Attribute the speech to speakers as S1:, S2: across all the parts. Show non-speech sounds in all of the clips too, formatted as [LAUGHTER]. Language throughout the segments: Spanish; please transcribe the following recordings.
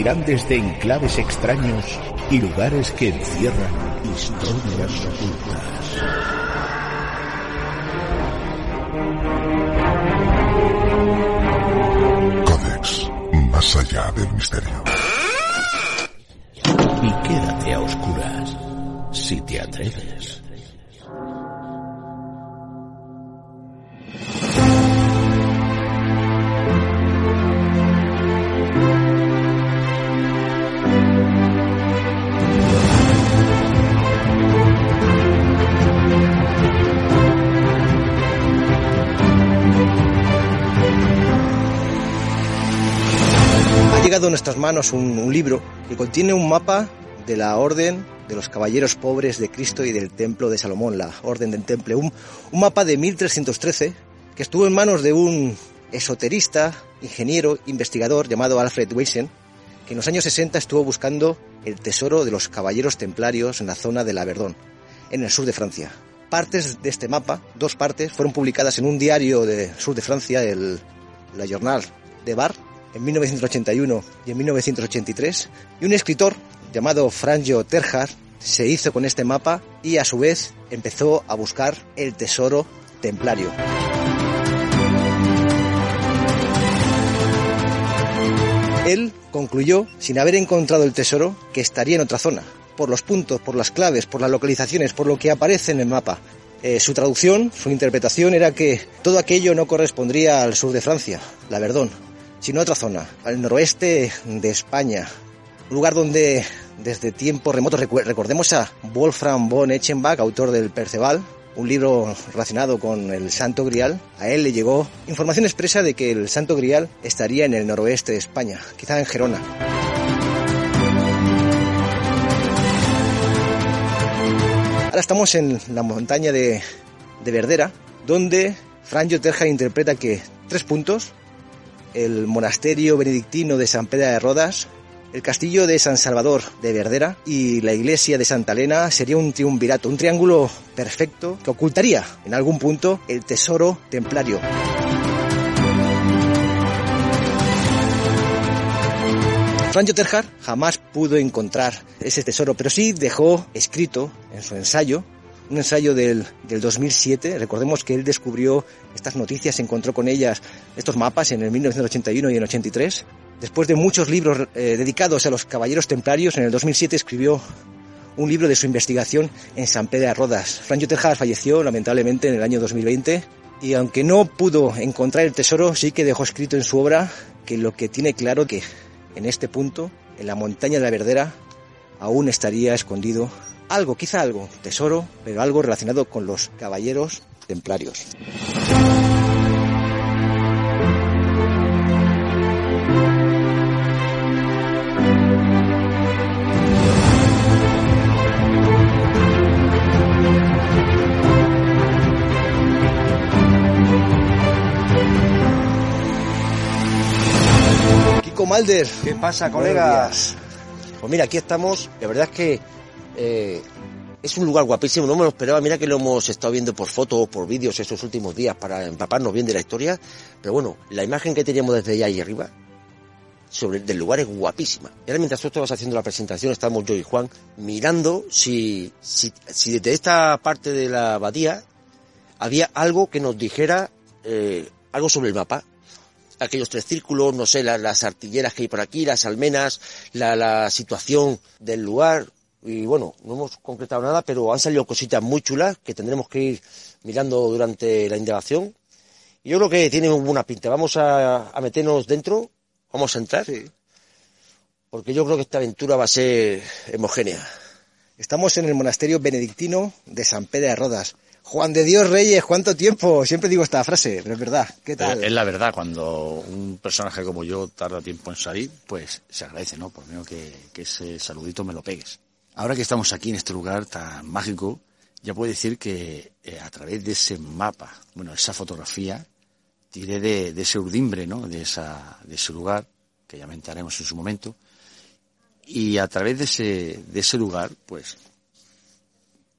S1: Emitirán desde enclaves extraños y lugares que encierran historias ocultas.
S2: Codex, más allá del misterio.
S1: Y quédate a oscuras, si te atreves.
S3: Nuestras manos un, libro que contiene un mapa de la Orden de los Caballeros Pobres de Cristo y del Templo de Salomón, la Orden del Temple. Un, un mapa de 1313 que estuvo en manos de un esoterista, ingeniero, investigador llamado Alfred Weisen, que en los años 60 estuvo buscando el tesoro de los caballeros templarios en la zona de la Verdón, en el sur de Francia. Partes de este mapa, dos partes, fueron publicadas en un diario del sur de Francia, el La Journal de Bar, en 1981 y en 1983, y un escritor llamado Franjo Terjar se hizo con este mapa y a su vez empezó a buscar el tesoro templario. Él concluyó, sin haber encontrado el tesoro, que estaría en otra zona, por los puntos, por las claves, por las localizaciones, por lo que aparece en el mapa. Eh, su traducción, su interpretación era que todo aquello no correspondría al sur de Francia, la Verdón, sino otra zona, al noroeste de España, un lugar donde desde tiempos remotos recordemos a Wolfram von Eschenbach, autor del Perceval, un libro relacionado con el Santo Grial, a él le llegó información expresa de que el Santo Grial estaría en el noroeste de España, quizá en Gerona. Ahora estamos en la montaña de, de Verdera, donde Franjo Terja interpreta que tres puntos, el monasterio benedictino de San Pedro de Rodas, el castillo de San Salvador de Verdera y la iglesia de Santa Elena sería un triunvirato, un triángulo perfecto que ocultaría en algún punto el tesoro templario. Franjo Terjar jamás pudo encontrar ese tesoro, pero sí dejó escrito en su ensayo, un ensayo del, del 2007. Recordemos que él descubrió estas noticias, se encontró con ellas, estos mapas en el 1981 y en el 83. Después de muchos libros eh, dedicados a los caballeros templarios, en el 2007 escribió un libro de su investigación en San Pedro de Rodas. Franjo Terjar falleció lamentablemente en el año 2020 y aunque no pudo encontrar el tesoro, sí que dejó escrito en su obra que lo que tiene claro que en este punto, en la montaña de la Verdera, aún estaría escondido algo, quizá algo, tesoro, pero algo relacionado con los caballeros templarios. Kiko Malder.
S4: ¿Qué pasa, colegas?
S3: Pues mira, aquí estamos.
S4: La verdad es que eh, es un lugar guapísimo, no me lo esperaba. Mira que lo hemos estado viendo por fotos, por vídeos estos últimos días para empaparnos bien de la historia. Pero bueno, la imagen que teníamos desde allá arriba sobre del lugar es guapísima. Y ahora mientras tú estabas haciendo la presentación, estamos yo y Juan mirando si, si, si desde esta parte de la abadía había algo que nos dijera eh, algo sobre el mapa. Aquellos tres círculos, no sé, la- las artilleras que hay por aquí, las almenas, la, la situación del lugar. Y bueno, no hemos concretado nada, pero han salido cositas muy chulas que tendremos que ir mirando durante la indagación. Y yo creo que tiene buena pinta. Vamos a, a meternos dentro, vamos a entrar. Porque yo creo que esta aventura va a ser homogénea.
S3: Estamos en el monasterio benedictino de San Pedro de Rodas. Juan de Dios Reyes, ¿cuánto tiempo? Siempre digo esta frase, pero es verdad. ¿Qué tal?
S5: Pero es la verdad, cuando un personaje como yo tarda tiempo en salir, pues se agradece, ¿no? Por lo menos que, que ese saludito me lo pegues. Ahora que estamos aquí en este lugar tan mágico, ya puedo decir que eh, a través de ese mapa, bueno, esa fotografía, tiré de, de ese urdimbre, ¿no? De, esa, de ese lugar, que ya mentaremos en su momento, y a través de ese, de ese lugar, pues,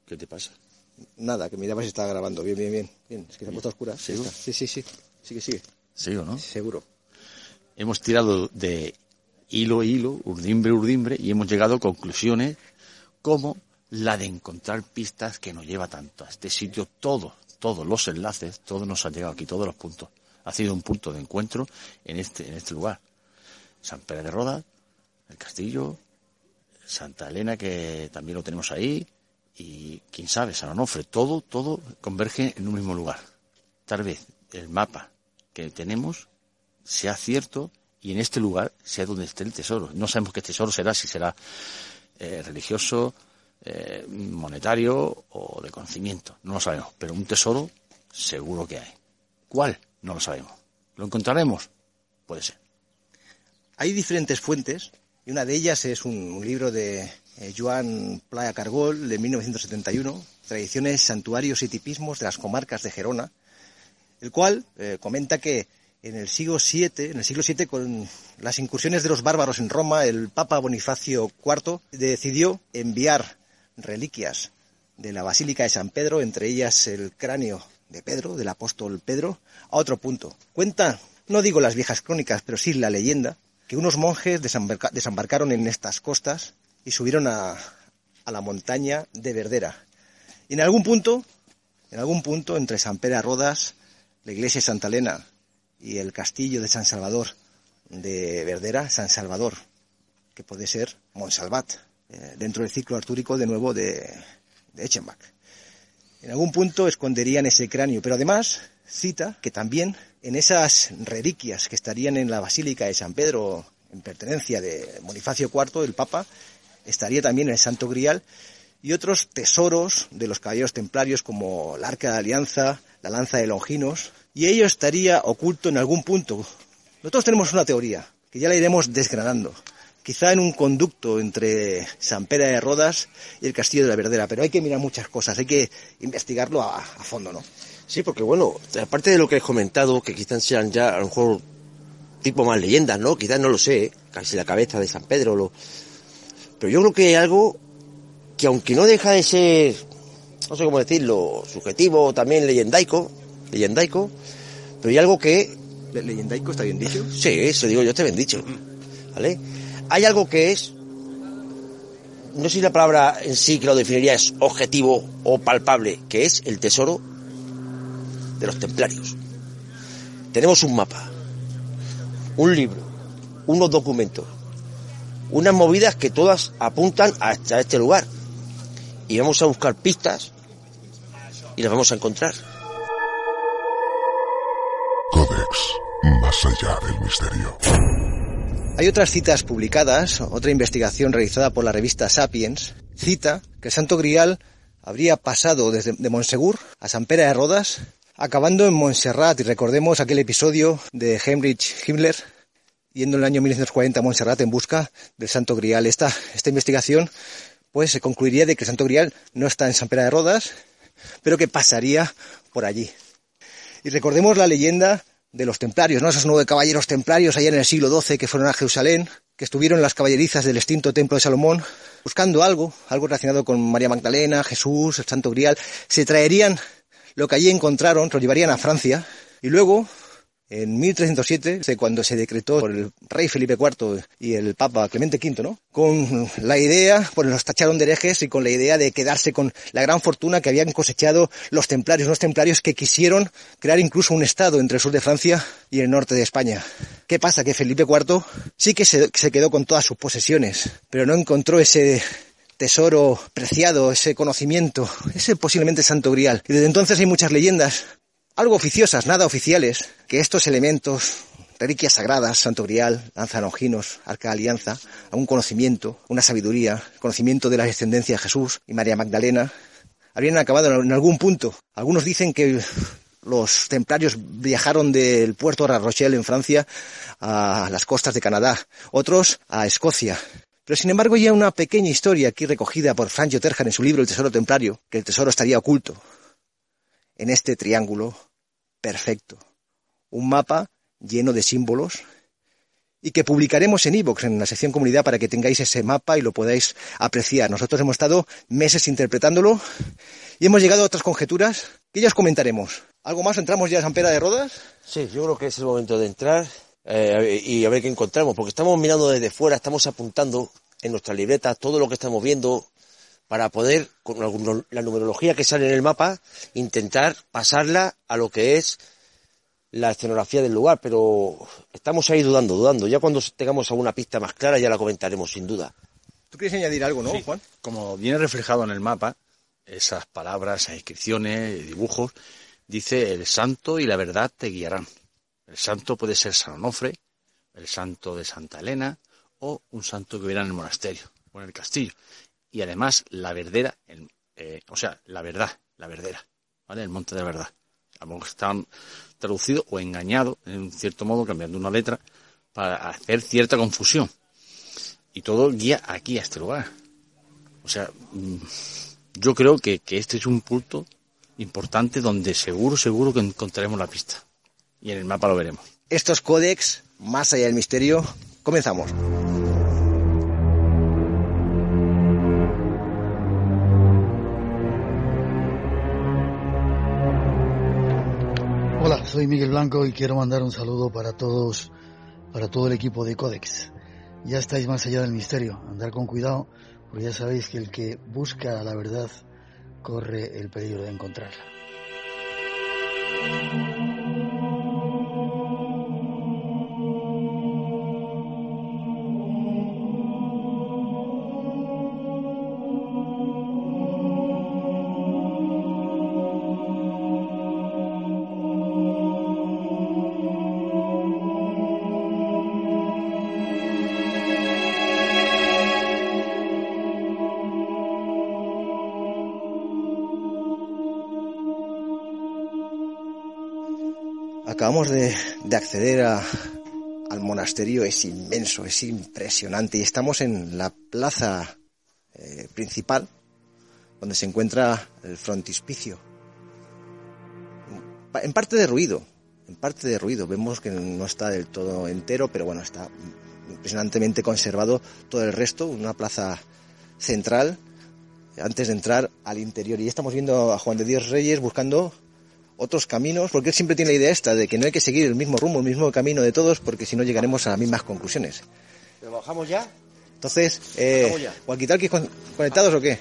S5: ¿qué te pasa?
S3: Nada, que miraba si estaba grabando. Bien, bien, bien. bien. Es que se ha puesto oscura.
S5: ¿Sí?
S3: Está. Sí, sí, sí. Sigue, sigue.
S5: ¿Sí o no?
S3: Seguro.
S5: Hemos tirado de hilo a hilo, urdimbre a urdimbre, y hemos llegado a conclusiones como la de encontrar pistas que nos lleva tanto a este sitio. Todos, todos los enlaces, todos nos han llegado aquí, todos los puntos. Ha sido un punto de encuentro en este, en este lugar. San Pedro de Roda, el castillo, Santa Elena, que también lo tenemos ahí, y quién sabe, San Onofre, todo, todo converge en un mismo lugar. Tal vez el mapa que tenemos sea cierto y en este lugar sea donde esté el tesoro. No sabemos qué tesoro será, si será eh, religioso, eh, monetario o de conocimiento. No lo sabemos, pero un tesoro seguro que hay. ¿Cuál? No lo sabemos. ¿Lo encontraremos? Puede ser.
S3: Hay diferentes fuentes y una de ellas es un, un libro de eh, Joan Playa Cargol de 1971, Tradiciones, Santuarios y Tipismos de las Comarcas de Gerona, el cual eh, comenta que en el siglo VII, en el siglo VII, con las incursiones de los bárbaros en Roma, el Papa Bonifacio IV decidió enviar reliquias de la Basílica de San Pedro, entre ellas el cráneo de Pedro, del apóstol Pedro, a otro punto. Cuenta, no digo las viejas crónicas, pero sí la leyenda, que unos monjes desembarca desembarcaron en estas costas y subieron a, a, la montaña de Verdera. Y en algún punto, en algún punto, entre San Pedro de Rodas, la iglesia de Santa Elena y el castillo de San Salvador de Verdera, San Salvador, que puede ser Monsalvat, eh, dentro del ciclo artúrico de nuevo de, de Echenbach. En algún punto esconderían ese cráneo, pero además cita que también en esas reliquias que estarían en la Basílica de San Pedro, en pertenencia de Bonifacio IV, el Papa, estaría también el Santo Grial y otros tesoros de los caballeros templarios como el Arca de Alianza, la Lanza de Longinos, y ello estaría oculto en algún punto. Nosotros tenemos una teoría, que ya la iremos desgranando, quizá en un conducto entre San Pedro de Rodas y el Castillo de la Verdera, pero hay que mirar muchas cosas, hay que investigarlo a, fondo, ¿no?
S4: Sí, porque bueno, aparte de lo que he comentado, que quizás sean ya a lo mejor tipo más leyendas, ¿no? Quizás no lo sé, casi la cabeza de San Pedro, lo... pero yo creo que hay algo que aunque no deja de ser, no sé cómo decirlo, subjetivo, también leyendaico, leyendaico, pero hay algo que...
S3: ¿Le ¿Leyendaico está bien dicho?
S4: Sí, eso digo yo, está bien dicho, ¿vale? Hay algo que es, no sé si la palabra en sí que lo definiría es objetivo o palpable, que es el tesoro de los templarios. Tenemos un mapa, un libro, unos documentos, unas movidas que todas apuntan hasta este lugar. Y vamos a buscar pistas y las vamos a encontrar.
S2: Codex, más allá del misterio.
S3: Hay otras citas publicadas, otra investigación realizada por la revista Sapiens, cita que el Santo Grial habría pasado desde de Monsegur a San Pera de Rodas, acabando en Montserrat, y recordemos aquel episodio de Heinrich Himmler, yendo en el año 1940 a Montserrat en busca del Santo Grial. Esta, esta investigación pues se concluiría de que el Santo Grial no está en San Pera de Rodas, pero que pasaría por allí. Y recordemos la leyenda de los templarios, ¿no? Esos nueve caballeros templarios allá en el siglo XII que fueron a Jerusalén, que estuvieron en las caballerizas del extinto templo de Salomón, buscando algo, algo relacionado con María Magdalena, Jesús, el Santo Grial, se traerían lo que allí encontraron, lo llevarían a Francia, y luego, en 1307, cuando se decretó por el rey Felipe IV y el Papa Clemente V, ¿no? Con la idea, pues los tacharon de herejes y con la idea de quedarse con la gran fortuna que habían cosechado los templarios, unos templarios que quisieron crear incluso un estado entre el sur de Francia y el norte de España. ¿Qué pasa? Que Felipe IV sí que se, se quedó con todas sus posesiones, pero no encontró ese tesoro preciado, ese conocimiento, ese posiblemente santo grial. Y desde entonces hay muchas leyendas, algo oficiosas, nada oficiales, que estos elementos, reliquias sagradas, santo grial, lanza longinos, arca de alianza, un conocimiento, una sabiduría, conocimiento de la descendencia de Jesús y María Magdalena, habrían acabado en algún punto. Algunos dicen que los templarios viajaron del puerto de La Rochelle en Francia a las costas de Canadá, otros a Escocia, pero sin embargo hay una pequeña historia aquí recogida por Frank Terjan en su libro El Tesoro Templario, que el tesoro estaría oculto en este triángulo perfecto. Un mapa lleno de símbolos y que publicaremos en iVoox, en la sección comunidad, para que tengáis ese mapa y lo podáis apreciar. Nosotros hemos estado meses interpretándolo y hemos llegado a otras conjeturas que ya os comentaremos. ¿Algo más? ¿Entramos ya a San Pera de Rodas?
S4: Sí, yo creo que es el momento de entrar eh, y a ver qué encontramos, porque estamos mirando desde fuera, estamos apuntando en nuestras libretas todo lo que estamos viendo para poder, con la numerología que sale en el mapa, intentar pasarla a lo que es la escenografía del lugar, pero estamos ahí dudando, dudando. Ya cuando tengamos alguna pista más clara ya la comentaremos, sin duda.
S3: ¿Tú quieres añadir algo, no, Juan?
S5: Como viene reflejado en el mapa, esas palabras, esas inscripciones, dibujos, dice el santo y la verdad te guiarán. El santo puede ser San Onofre, el santo de Santa Elena o un santo que hubiera en el monasterio o en el castillo. Y además la verdera, eh, o sea, la verdad, la verdera, ¿vale? El monte de la verdad. A lo mejor están traducidos o engañados, en cierto modo, cambiando una letra, para hacer cierta confusión. Y todo guía aquí a este lugar. O sea, mm, yo creo que, que este es un punto importante donde seguro, seguro que encontraremos la pista. Y en el mapa lo veremos.
S3: Estos códex, más allá del misterio, comenzamos.
S6: Soy Miguel Blanco y quiero mandar un saludo para todos, para todo el equipo de Codex. Ya estáis más allá del misterio, andar con cuidado, porque ya sabéis que el que busca la verdad corre el peligro de encontrarla.
S3: Acabamos de, acceder al monasterio, es inmenso, es impresionante y estamos en la plaza eh, principal donde se encuentra el frontispicio. En parte de ruido, en parte de ruido. Vemos que no está del todo entero, pero bueno, está impresionantemente conservado todo el resto, una plaza central antes de entrar al interior. Y estamos viendo a Juan de Dios Reyes buscando otros caminos, porque él siempre tiene la idea esta de que no hay que seguir el mismo rumbo, el mismo camino de todos, porque si no llegaremos a las mismas conclusiones.
S4: ¿Pero bajamos ya?
S3: Entonces, eh, ¿walkie conectados o qué?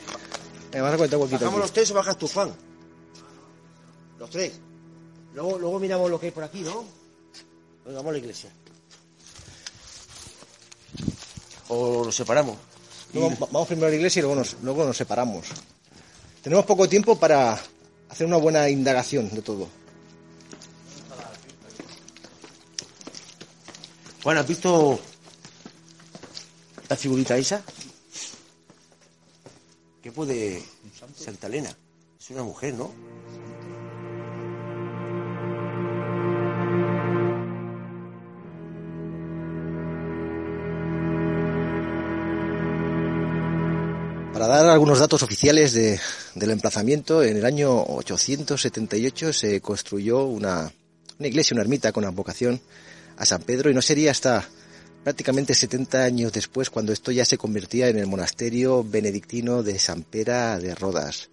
S3: ¿Me vas a conectar walkie
S4: ¿Bajamos los tres o bajas tu fan? Los tres. Luego, luego miramos lo que hay por aquí, ¿no? Venga, vamos a la iglesia. O nos separamos.
S3: vamos primero a la iglesia y luego nos, luego nos separamos. Tenemos poco tiempo para hacer una buena indagación de todo.
S4: Juan, ¿has visto la figurita esa? ¿Qué puede Santa Elena? Es una mujer, ¿no?
S3: Dar algunos datos oficiales del emplazamiento, en el año 878 se construyó una, iglesia, una ermita con vocación a San Pedro y no sería hasta prácticamente 70 años después cuando esto ya se convertía en el monasterio benedictino de San Pera de Rodas.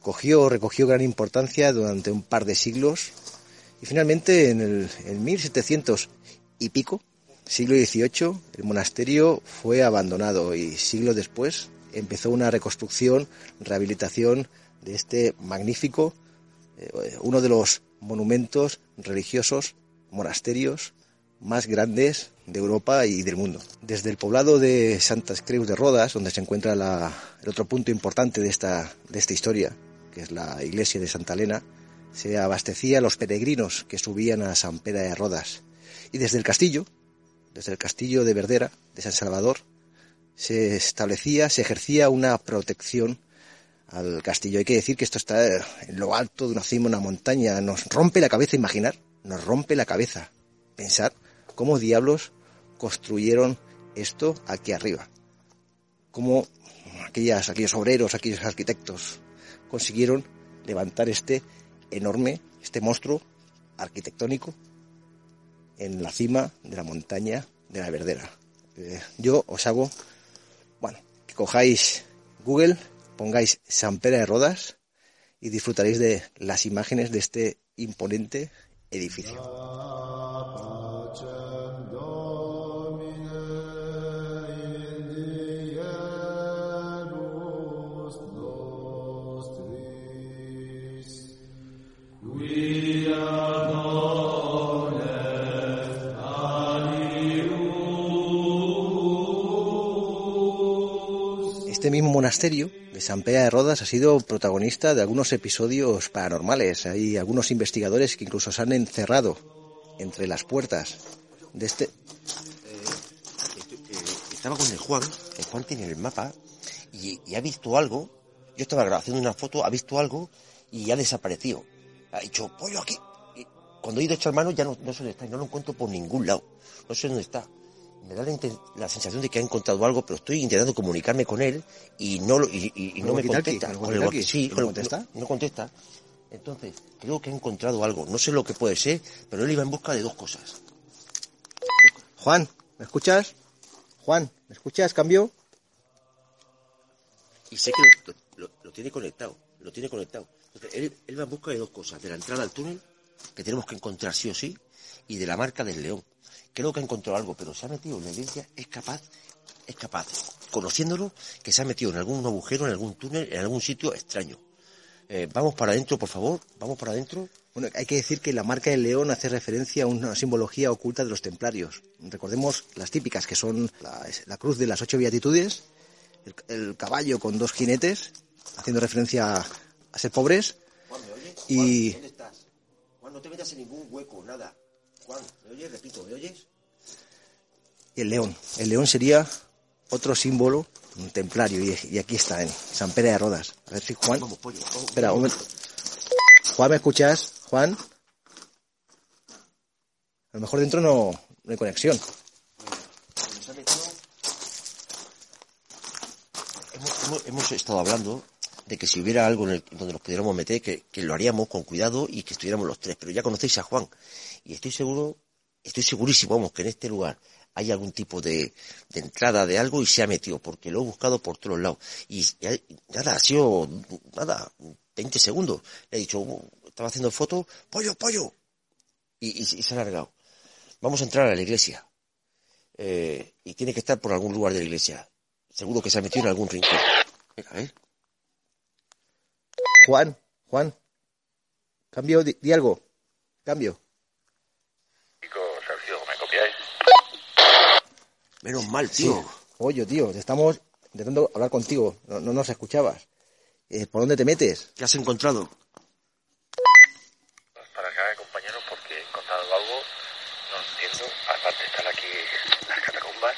S3: Cogió, recogió gran importancia durante un par de siglos y finalmente en el en 1700 y pico siglo XVIII el monasterio fue abandonado y siglos después empezó una reconstrucción, rehabilitación de este magnífico, eh, uno de los monumentos religiosos, monasterios más grandes de Europa y del mundo. Desde el poblado de Santas Creus de Rodas, donde se encuentra el otro punto importante de esta, de esta historia, que es la iglesia de Santa Elena, se abastecía a los peregrinos que subían a San Pedro de Rodas. Y desde el castillo, desde el castillo de Verdera, de San Salvador, se establecía, se ejercía una protección al castillo. Hay que decir que esto está en lo alto de una cima, una montaña. Nos rompe la cabeza imaginar, nos rompe la cabeza pensar cómo diablos construyeron esto aquí arriba. Cómo aquellos obreros, aquellos arquitectos consiguieron levantar este enorme, este monstruo arquitectónico en la cima de la montaña de la Verdera. Eh, yo os hago, bueno, que cojáis Google, pongáis San Pedro de Rodas y disfrutaréis de las imágenes de este imponente edificio. Mismo monasterio de San Pea de Rodas ha sido protagonista de algunos episodios paranormales. Hay algunos investigadores que incluso se han encerrado entre las puertas de este.
S4: Eh, estaba con el Juan, el Juan tiene el mapa y, ha visto algo. Yo estaba haciendo una foto, ha visto algo y ha desaparecido. Ha dicho, pollo aquí. Cuando he ido a echar mano ya no, no sé dónde está, no lo encuentro por ningún lado. No sé dónde está. Me da la, sensación de que ha encontrado algo, pero estoy intentando comunicarme con él y no, lo- y, y- y no me contesta.
S3: ¿Con el
S4: Con el
S3: walkie-talkie?
S4: walkie- sí,
S3: ¿No
S4: con el-
S3: contesta?
S4: No, no contesta. Entonces, creo que ha encontrado algo. No sé lo que puede ser, pero él iba en busca de dos cosas.
S3: Juan, ¿me escuchas? Juan, ¿me escuchas? ¿Cambio?
S4: Y sé que lo, lo- lo tiene conectado, lo tiene conectado. Entonces, él, él va en busca de dos cosas, de la entrada al túnel, que tenemos que encontrar sí o sí, y de la marca del león. Creo que ha encontrado algo, pero se ha metido en la iglesia, es capaz, es capaz, conociéndolo, que se ha metido en algún agujero, en algún túnel, en algún sitio extraño. Eh, vamos para adentro, por favor, vamos para adentro.
S3: Bueno, hay que decir que la marca del león hace referencia a una simbología oculta de los templarios. Recordemos las típicas, que son la, la cruz de las ocho beatitudes, el, el caballo con dos jinetes, haciendo referencia a, a ser pobres,
S4: Juan, ¿me oyes?
S3: Y-
S4: Juan, ¿dónde estás? Juan, no te metas en ningún hueco, nada. Juan, ¿me oyes? Repito, ¿me oyes?
S3: y el león. El león sería otro símbolo un templario, y, aquí está, en San Pere de Rodas. A ver si Juan...
S4: Vamos, pollo, vamos.
S3: Espera, un momento. Juan, ¿me escuchas? Juan. A lo mejor dentro no, no hay conexión.
S4: Metido- Hemos, hemos- hemos estado hablando de que si hubiera algo en el, donde nos pudiéramos meter, que, lo haríamos con cuidado y que estuviéramos los tres. Pero ya conocéis a Juan. Y estoy seguro, estoy segurísimo, vamos, que en este lugar hay algún tipo de, entrada de algo y se ha metido, porque lo he buscado por todos lados. Y, nada, ha sido, nada, 20 segundos. Le he dicho, "Uh, estaba haciendo fotos, pollo, pollo. Y, se ha largado. Vamos a entrar a la iglesia. Eh, y tiene que estar por algún lugar de la iglesia. Seguro que se ha metido en algún rincón. Venga, a ver.
S3: Juan, Juan. Cambio, di, di algo. Cambio.
S2: Chicos, Sergio, ¿me copiáis?
S4: Menos mal, tío.
S3: Oye, tío, te estamos intentando hablar contigo. No, no nos escuchabas. Eh, ¿Por dónde te metes?
S4: ¿Qué has encontrado?
S2: Pues para que haga compañero, porque he encontrado algo, no entiendo. Aparte están aquí las catacumbas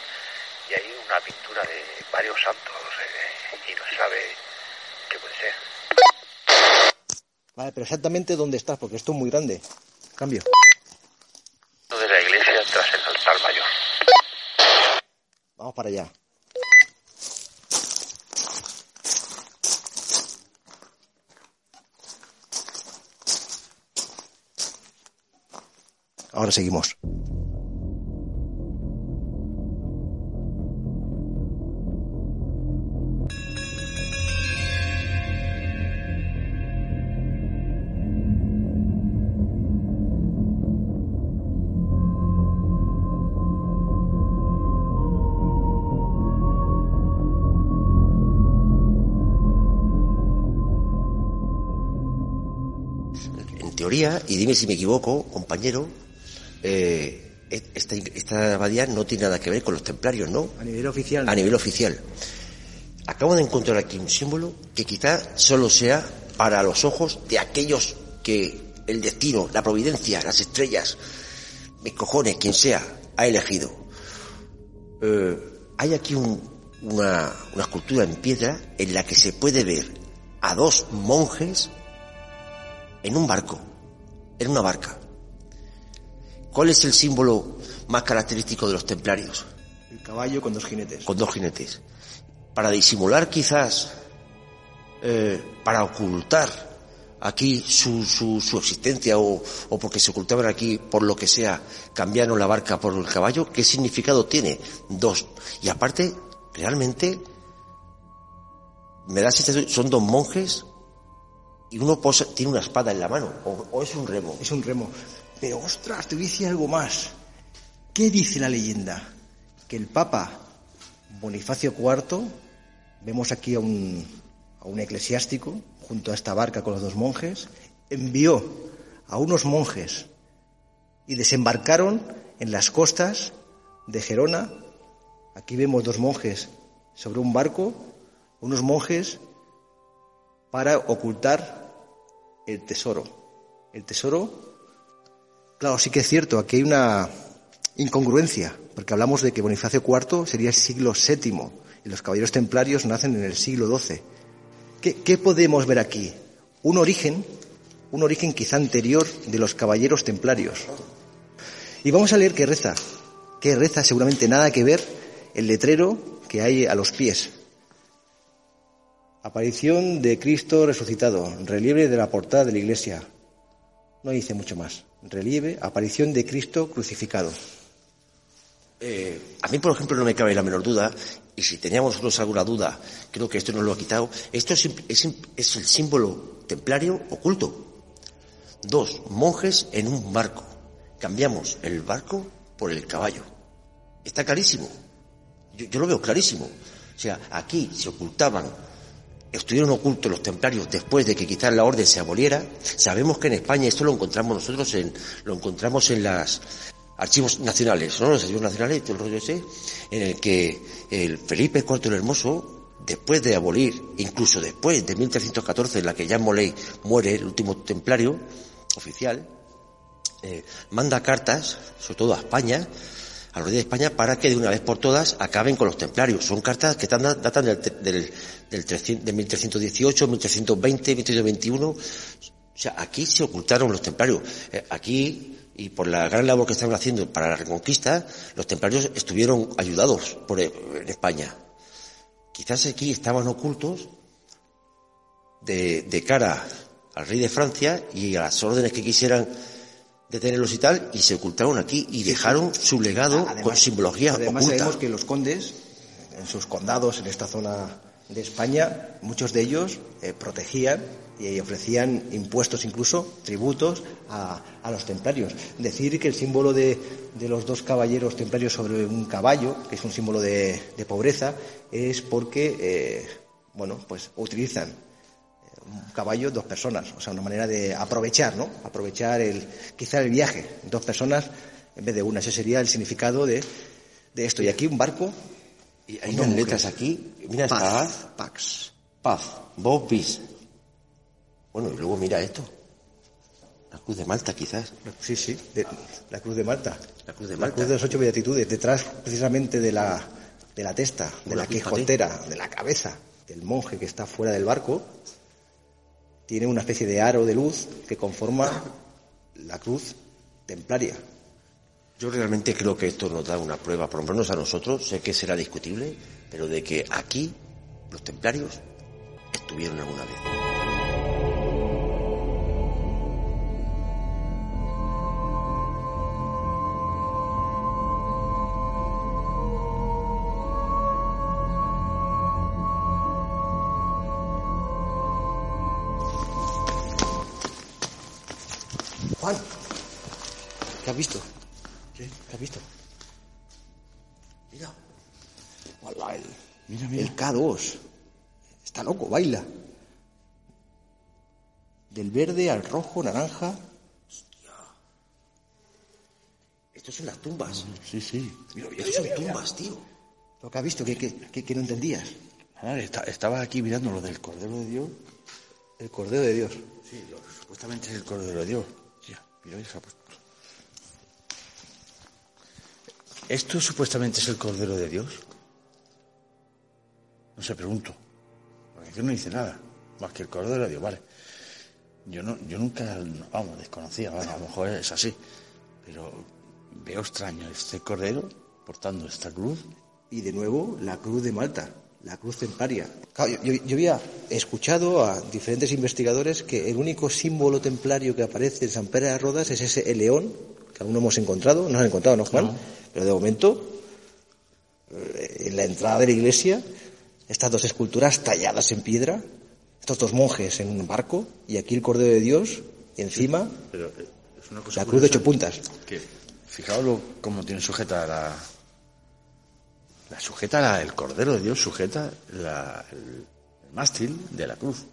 S2: y hay una pintura de varios santos eh, y no se sabe qué puede ser.
S3: Vale, pero exactamente dónde estás, porque esto es muy grande. Cambio.
S2: De la iglesia tras el altar mayor.
S3: Vamos para allá. Ahora seguimos.
S4: Si me equivoco, compañero, eh, esta, esta abadía no tiene nada que ver con los templarios, ¿no?
S3: A nivel oficial.
S4: a nivel oficial. Acabo de encontrar aquí un símbolo que quizá solo sea para los ojos de aquellos que el destino, la providencia, las estrellas, mis cojones, quien sea, ha elegido. Eh, hay aquí un- una, una escultura en piedra en la que se puede ver a dos monjes en un barco, en una barca. ¿Cuál es el símbolo más característico de los templarios?
S3: El caballo con dos jinetes.
S4: con dos jinetes. Para disimular quizás, eh, para ocultar aquí su, su, su existencia o, o porque se ocultaban aquí por lo que sea, cambiaron la barca por el caballo, ¿qué significado tiene? Dos. Y aparte, realmente, me da sensación, son dos monjes y uno posa- tiene una espada en la mano, o, es un remo.
S3: Es un remo. Pero ostras, te voy a decir algo más. ¿Qué dice la leyenda? Que el Papa Bonifacio IV, vemos aquí a un, a un eclesiástico junto a esta barca con los dos monjes, envió a unos monjes y desembarcaron en las costas de Gerona. Aquí vemos dos monjes sobre un barco, unos monjes para ocultar el tesoro. El tesoro, claro, sí que es cierto, aquí hay una incongruencia, porque hablamos de que Bonifacio IV sería el siglo VII y los caballeros templarios nacen en el siglo XII. ¿Qué, qué podemos ver aquí? Un origen, un origen quizá anterior de los caballeros templarios. Y vamos a leer qué reza. ¿Qué reza? Seguramente nada que ver el letrero que hay a los pies. Aparición de Cristo resucitado, relieve de la portada de la iglesia. No dice mucho más. Relieve, aparición de Cristo crucificado.
S4: Eh, a mí, por ejemplo, no me cabe la menor duda, y si teníamos nosotros alguna duda, creo que esto nos lo ha quitado, esto es, es- es el símbolo templario oculto. Dos monjes en un barco. Cambiamos el barco por el caballo. Está clarísimo. Yo, yo lo veo clarísimo. O sea, aquí se ocultaban, estuvieron ocultos los templarios después de que quizás la orden se aboliera. Sabemos que en España esto lo encontramos nosotros en, lo encontramos en las archivos nacionales, ¿no? Los archivos nacionales, todo el rollo ese, en el que el Felipe IV el Hermoso, después de abolir, incluso después de 1314, en la que Jean Molay muere, el último templario oficial, eh, manda cartas, sobre todo a España, a los reyes de España, para que de una vez por todas acaben con los templarios. Son cartas que datan, del, del, del 300 de 1318, 1320, 1321. O sea, aquí se ocultaron los templarios. Eh, aquí, y por la gran labor que estaban haciendo para la reconquista, los templarios estuvieron ayudados por, eh, en España. Quizás aquí estaban ocultos de, de cara al rey de Francia y a las órdenes que quisieran detenerlos y tal, y se ocultaron aquí y dejaron su legado con simbología
S3: además
S4: oculta.
S3: sabemos que los condes, en sus condados en esta zona de España, muchos de ellos eh, protegían y ofrecían impuestos, incluso tributos, a, a los templarios. Decir que el símbolo de, de, los dos caballeros templarios sobre un caballo, que es un símbolo de, de pobreza, es porque, eh, bueno, pues utilizan un caballo, dos personas, o sea, una manera de aprovechar, ¿no? Aprovechar el, quizá el viaje, dos personas en vez de una. Ese sería el significado de, de esto. Y aquí un barco.
S4: Y hay unas letras aquí, mira,
S3: Paz, Pax.
S4: Paz, Bob Bis. Bueno, y luego mira esto. La cruz de Malta, quizás.
S3: Sí, sí, de, la cruz de Malta.
S4: La cruz de
S3: La
S4: Malta.
S3: cruz de las ocho beatitudes, detrás precisamente de la, de la testa, de la quijotera, de la cabeza del monje que está fuera del barco, tiene una especie de aro de luz que conforma la cruz templaria.
S4: Yo realmente creo que esto nos da una prueba, por lo menos a nosotros, sé que será discutible, pero de que aquí los templarios estuvieron alguna vez.
S3: Baila. Del verde al rojo, naranja.
S4: Estos son las tumbas.
S5: Sí, sí.
S4: Mira, estos son tumbas, tío.
S3: Lo que has visto, que, que, que- que no entendías.
S5: Nada, esta- estaba aquí mirando lo del Cordero de Dios.
S3: El Cordero de Dios.
S5: Sí, lo- supuestamente es el Cordero de Dios. Ya, mira, se. ¿Esto supuestamente es el Cordero de Dios? No sé, pregunto. Aquí no dice nada. Más que el Cordero de Dios, vale. Yo no, yo nunca, vamos, desconocía, a lo mejor es así. Pero veo extraño este Cordero portando esta cruz.
S3: Y de nuevo, la cruz de Malta, la cruz templaria. Claro, yo, yo- yo había escuchado a diferentes investigadores que el único símbolo templario que aparece en San Pere de Rodas es ese el león, que aún no hemos encontrado, no has encontrado, ¿no, Juan? Pero de momento, eh, en la entrada de la iglesia, estas dos esculturas talladas en piedra, estos dos monjes en un barco y aquí el Cordero de Dios y encima
S5: Pero eh, es una cosa
S3: la cruz de ocho puntas.
S5: Que, fijaos lo- cómo tiene sujeta la. La sujeta, la- el Cordero de Dios sujeta la- el, el mástil de la cruz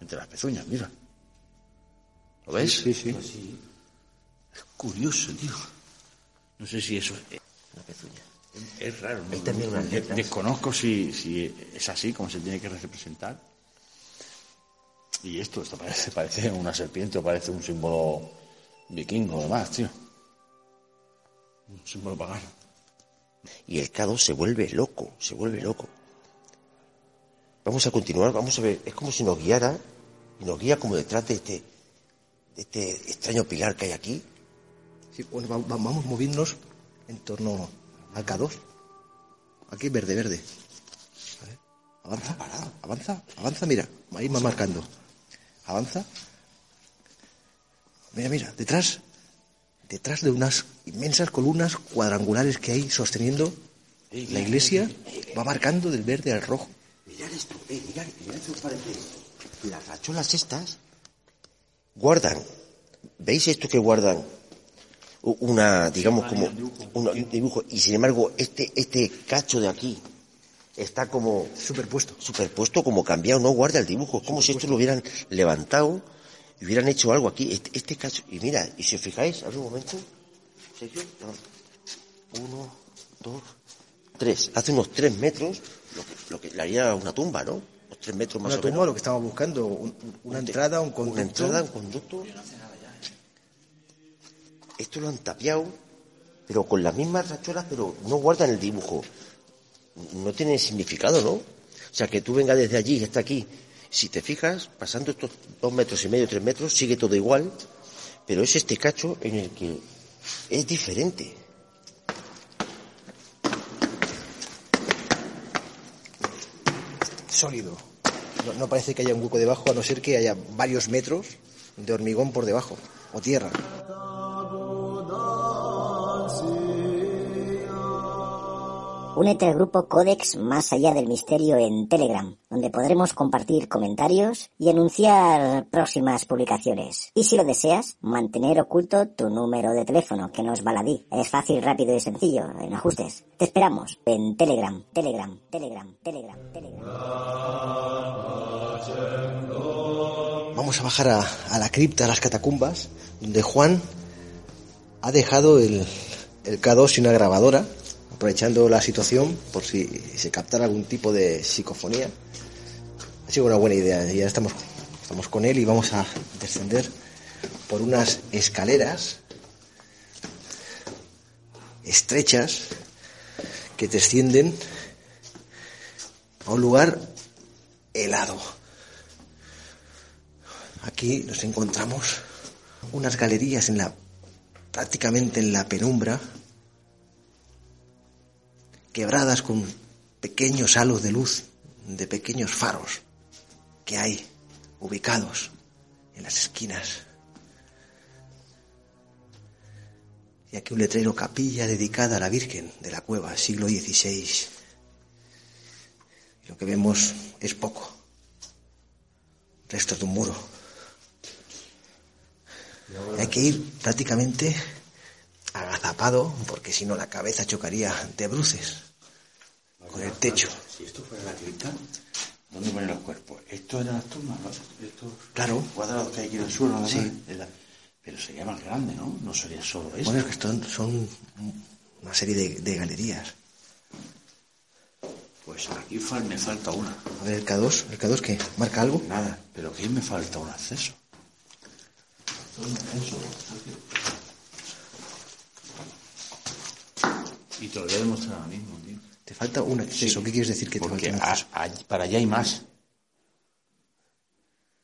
S5: entre las pezuñas, mira. ¿Lo ves?
S3: Sí, sí.
S5: Es curioso, tío. No sé si eso es, es raro. ¿no?
S4: Hay también unas
S5: De-
S4: letras.
S5: Desconozco si, si es así como se tiene que representar. Y esto, esto parece, parece una serpiente o parece un símbolo vikingo, además, tío. Un símbolo pagano.
S4: Y el K2 se vuelve loco, se vuelve loco. Vamos a continuar, vamos a ver, es como si nos guiara, y nos guía como detrás de este, de este extraño pilar que hay aquí.
S3: Sí, bueno, va- va- vamos moviéndonos en torno al K2. Aquí verde, verde. Ver, Avanza, avanza, avanza, mira. Ahí va marcando. Avanza. Mira, mira, detrás. Detrás de unas inmensas columnas cuadrangulares que hay sosteniendo la iglesia, va marcando del verde al rojo.
S4: Mirad esto, eh, mirad, mirad esto. Las racholas estas guardan, ¿veis esto que guardan? Una, digamos, como una- un dibujo, y sin embargo, este, este cacho de aquí está como
S3: Superpuesto.
S4: superpuesto, como cambiado, no guarda el dibujo, es como si esto lo hubieran levantado y hubieran hecho algo aquí, este, este cacho, y mira, y si os fijáis, a ver un momento, uno, dos, tres, hace unos tres metros, lo que, lo que le haría una tumba, ¿no? Unos tres metros más
S3: Una
S4: o menos.
S3: tumba, lo que estamos buscando, un- una entrada, un conducto.
S4: Una entrada, un conducto. Esto lo han tapiado, pero con las mismas racholas, pero no guardan el dibujo. No tiene significado, ¿no? O sea, que tú vengas desde allí y está aquí. Si te fijas, pasando estos dos metros y medio, tres metros, sigue todo igual, pero es este cacho en el que es diferente.
S3: sólido. No parece que haya un hueco debajo, a no ser que haya varios metros de hormigón por debajo, o tierra.
S7: Únete al grupo Codex Más Allá del Misterio en Telegram, donde podremos compartir comentarios y anunciar próximas publicaciones. Y si lo deseas, mantener oculto tu número de teléfono, que no es baladí. Es fácil, rápido y sencillo, en ajustes. Te esperamos en Telegram, Telegram, Telegram, Telegram, Telegram.
S3: Vamos a bajar a, la cripta, a las catacumbas, donde Juan ha dejado el, el K2 y una grabadora, aprovechando la situación por si se captara algún tipo de psicofonía. Ha sido una buena idea. Ya estamos, estamos con él y vamos a descender por unas escaleras estrechas que descienden a un lugar helado. Aquí nos encontramos unas galerías en la prácticamente en la penumbra, quebradas con pequeños halos de luz de pequeños faros que hay ubicados en las esquinas. Y aquí un letrero capilla dedicada a la Virgen de la Cueva, siglo XVI. Y lo que vemos es poco. Restos de un muro. Hay que ir prácticamente agazapado, porque si no la cabeza chocaría de bruces con el techo.
S5: Si esto fuera la cripta, ¿dónde ponen los cuerpos? Esto eran las tumbas, ¿no? Estos
S3: Claro.
S5: cuadrados que hay aquí en el suelo, ¿no?
S3: Sí.
S5: En la- Pero sería más grande, ¿no? No sería solo esto.
S3: Bueno, es que son, son una serie de, de galerías.
S5: Pues aquí fal- me falta una.
S3: A ver, el K2, ¿el K2 qué? ¿Marca algo?
S5: Nada, pero aquí me falta un acceso. Y te lo voy a demostrar ahora mismo.
S3: Te falta un acceso.
S5: Sí.
S3: ¿Qué quieres decir que te
S5: Porque
S3: falta un acceso?
S5: a- a- para allá hay más.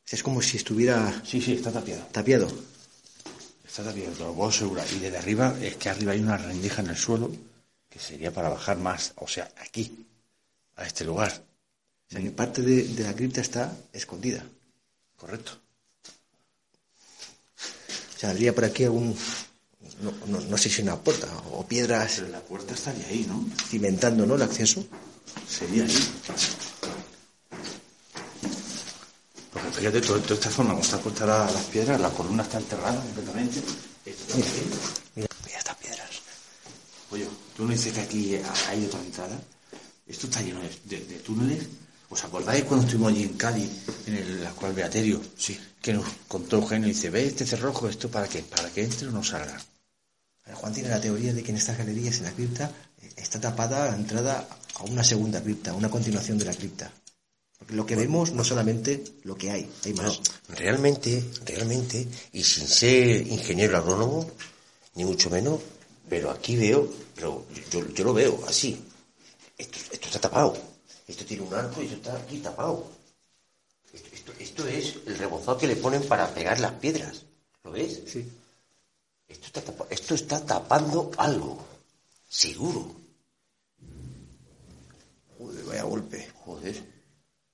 S3: Es como si estuviera
S5: Sí, sí, está tapiado.
S3: tapiado.
S5: Está tapiado, lo puedo asegurar. Y desde arriba, es que arriba hay una rendija en el suelo que sería para bajar más. O sea, aquí, a este lugar.
S3: O sea, que parte de, de la cripta está escondida.
S5: Correcto.
S3: O sea, habría por aquí algún... No, no- no sé si una puerta o piedras
S5: Pero la puerta estaría ahí, ¿no?
S3: cimentando, ¿no? El acceso.
S5: Sería ahí. fíjate, toda, toda esta forma, como está puesta la- las piedras, la columna está enterrada completamente.
S3: Mira, mira, mira estas piedras.
S5: Oye, ¿tú no dices que aquí hay otra entrada? Esto está lleno de, de- de túneles. ¿Os acordáis cuando estuvimos allí en Cádiz, en el actual Beaterio? Sí. Que nos contó Eugenio y dice, ve este cerrojo, ¿esto para qué? ¿Para que entre o no salga?
S3: Juan tiene la teoría de que en estas galerías, en la cripta, eh, está tapada la entrada a una segunda cripta, una continuación de la cripta. Porque lo que vemos no solamente lo que hay, hay más.
S4: No, realmente, realmente, y sin ser ingeniero agrónomo, ni mucho menos, pero aquí veo, pero yo, yo lo veo así. Esto, esto está tapado. Esto tiene un arco y esto está aquí tapado. Esto, esto- esto es el rebozado que le ponen para pegar las piedras. ¿Lo ves?
S3: Sí.
S4: Esto está, tapa- esto está tapando algo. Seguro.
S3: Joder, vaya golpe.
S4: Joder.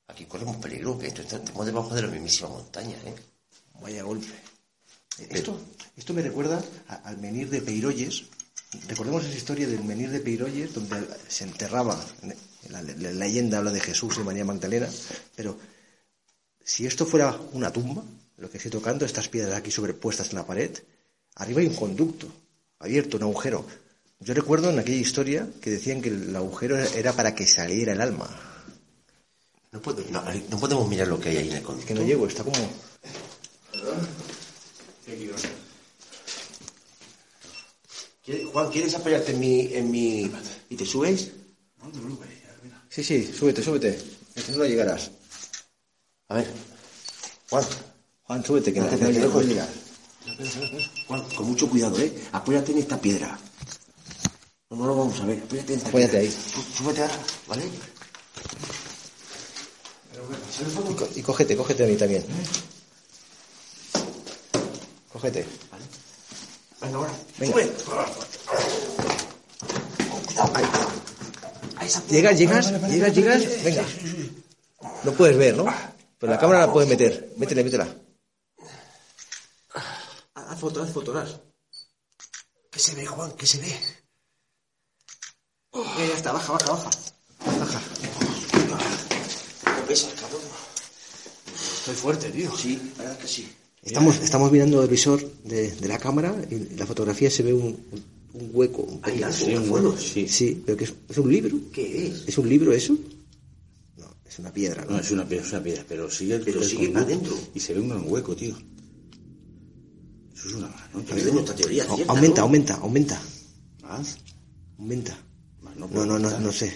S4: Aquí corremos peligro, que esto está, estamos debajo de la mismísima montaña, ¿eh?
S3: Vaya golpe. Esto, esto me recuerda a- al menir de Peiroyes. Recordemos esa historia del menir de Peiroyes, donde se enterraba, la, la leyenda habla de Jesús y María Magdalena, pero si esto fuera una tumba, lo que estoy tocando, estas piedras aquí sobrepuestas en la pared, arriba hay un conducto abierto, un agujero. Yo recuerdo en aquella historia que decían que el agujero era para que saliera el alma.
S4: No, puedo- no, no podemos mirar lo que hay ahí en el conducto.
S3: Que no llego, está como...
S4: ¿Quieres- Juan, ¿quieres apoyarte en mi, en mi... y te subes?
S3: Sí, sí, súbete, súbete. Entonces no llegarás.
S4: A ver, Juan,
S3: Juan, súbete, que no,
S4: espera,
S3: no
S4: espera.
S3: llegas.
S4: Juan, con mucho cuidado, ¿eh? Apóyate en esta piedra. No, no lo vamos a ver, apóyate en esta
S3: Apóyate
S4: piedra.
S3: ahí.
S4: Sú- Súbete ahora, ¿vale?
S3: Y, co- y cógete, cógete a mí también. Cógete.
S4: Venga, ahora.
S3: Venga.
S4: Sube.
S3: Ahí. Llegas, llegas, llegas, llegas. Venga. No puedes ver, ¿no? Pero la cámara la puedes meter. Métele, métela.
S4: Foto, haz. ¿Qué se ve, Juan? ¿Qué se ve?
S3: Ya, ya está, baja, baja, baja. Baja.
S4: ¿Cómo pesas, cabrón?
S5: Estoy fuerte, tío.
S4: Sí, la verdad que sí.
S3: Estamos, estamos mirando el visor de, de la cámara y en la fotografía se ve un, un hueco. un
S5: Sí,
S4: un fuego.
S5: sí.
S3: Sí, pero que es, es un libro.
S4: ¿Qué es?
S3: ¿Es un libro eso? No, es una piedra,
S5: No,
S3: ¿no?
S5: es una piedra, es una piedra, pero sigue
S4: Pero sigue para adentro.
S5: Y se ve un gran hueco, tío. Eso es una mano.
S4: A ver, nuestra teoría cierta,
S3: Aumenta,
S4: ¿no?
S3: aumenta, aumenta.
S5: Más.
S3: Aumenta.
S5: Más no
S3: No, no, no, no sé.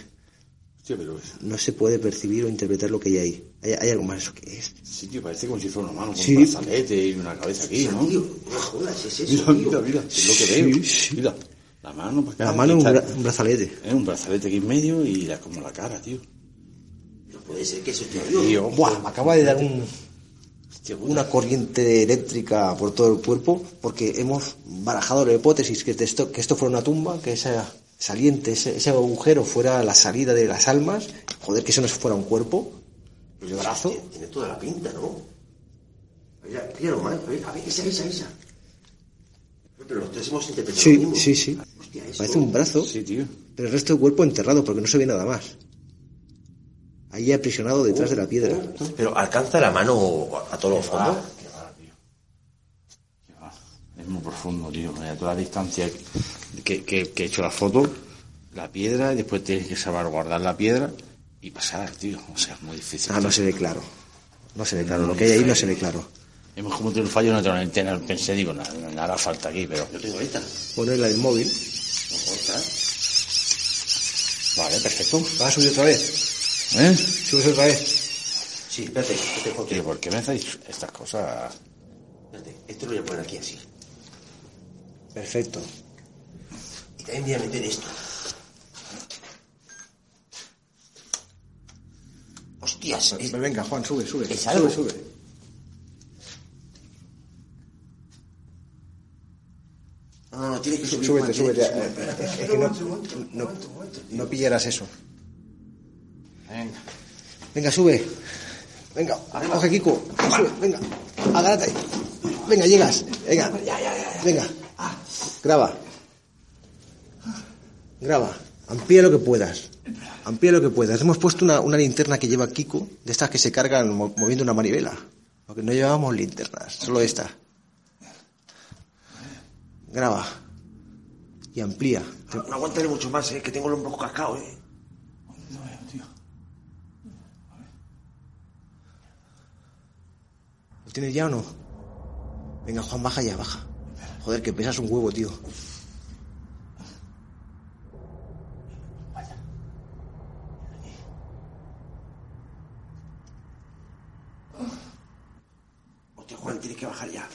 S5: Hostia, pero es-
S3: No se puede percibir o interpretar lo que hay ahí. ¿Hay, hay algo más? ¿Eso qué es?
S5: sí, tío, parece como si fuera una mano con
S3: Sí.
S5: un brazalete y una cabeza aquí, ¿no?
S4: Tío, no jodas, es eso,
S5: Mira, mira, mira, es lo que veo. Mira, la mano para acá.
S3: La mano es un, bra- un brazalete.
S5: Es un brazalete aquí en medio y la, como la cara, tío.
S4: No puede ser que eso esté.
S5: Tío,
S3: Buah, me acaba de dar un-. Una corriente eléctrica por todo el cuerpo porque hemos barajado la hipótesis que, esto, que esto fuera una tumba, que esa saliente, ese, ese agujero fuera la salida de las almas. Joder, que eso no fuera un cuerpo. El brazo.
S4: Tiene, tiene toda la pinta, ¿no? Mira, míralo mal, a ver, a ver, esa, esa, esa. Pero los tres hemos interpretado lo
S3: Sí,
S4: mismo.
S3: sí, sí.
S4: Hostia.
S3: Parece un brazo,
S5: Sí, tío.
S3: pero el resto del cuerpo enterrado porque no se ve nada más. Ahí aprisionado detrás de la piedra.
S4: Pero alcanza la mano a todos los fondos.
S5: Qué va, tío. Qué va. Es muy profundo, tío. A toda la distancia que, que, que he hecho la foto, la piedra, y después tienes que saber guardar la piedra y pasar, tío. O sea, es muy difícil.
S3: Ah, no se ve claro. No se ve claro. Lo que hay ahí no se ve claro.
S5: Hemos cometido un fallo en nuestra antena. Pensé, digo, nada, nada falta aquí, pero.
S4: Yo tengo esta.
S3: Poner la del móvil.
S4: No importa.
S5: Vale, perfecto.
S3: ¿Vas a subir otra vez?
S5: ¿Eh?
S3: ¿Subes otra vez?
S4: Sí, espérate, espérate,
S5: Tío, ¿por qué me hacéis estas cosas?
S4: espérate. Esto lo voy a poner aquí así.
S3: Perfecto.
S4: Y también voy a meter esto. Hostias, es-
S3: Venga, Juan, sube, sube.
S4: ¿Es algo?
S3: Sube, sube.
S4: No, no, no, tiene que subir.
S3: Súbete,
S4: Juan,
S3: súbete.
S4: que.
S3: Es, es que no, no, no pillaras eso.
S5: Venga.
S3: Sube. Venga, coge Kiko. Sube, venga. Agárrate. Venga, llegas. Venga. Venga. Graba. Graba. Amplía lo que puedas. Amplía lo que puedas. Hemos puesto una, una linterna que lleva Kiko, de estas que se cargan mo- moviendo una manivela. Porque no llevábamos linternas, solo esta. Graba. Y amplía.
S4: No, no aguantaré mucho más, eh, que tengo el hombro cascado, eh.
S3: Tienes ya o no? Venga, Juan, baja ya, baja. Joder, que pesas un huevo, tío.
S4: Hostia, Juan, tienes que bajar ya.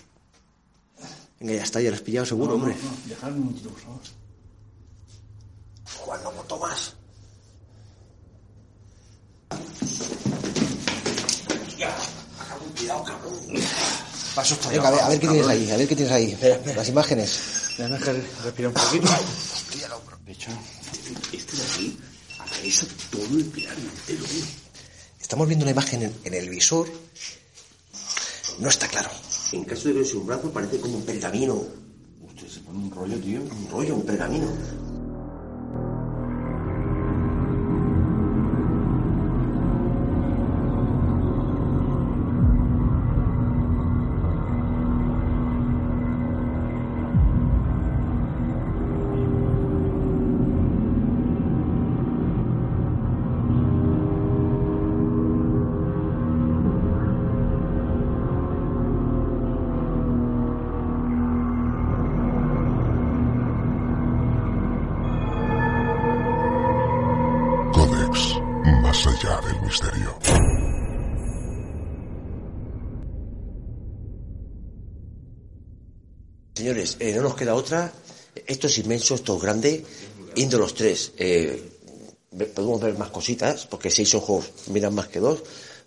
S3: Venga, ya está, ya lo has pillado seguro, hombre.
S5: Dejadme un momentito, por favor.
S4: Juan, no aguanto más. Hostia, baja con cuidado, cabrón.
S3: Venga, a ver, a ver qué tienes ahí, a ver qué tienes ahí. Las imágenes.
S5: Déjame que respire un poquito.
S4: Hostia, el hombro.
S5: Pecho.
S4: Este de aquí atraviesa todo el pilar entero, eh.
S3: Estamos viendo una imagen en, en el visor. No está claro.
S4: En caso de que sea un brazo, parece como un pergamino.
S5: Usted se pone un rollo, tío.
S4: Un rollo, un pergamino. Eh, no nos queda otra. Esto es inmenso, esto es grande. Indo los tres. eh, podemos ver más cositas, porque seis ojos miran más que dos,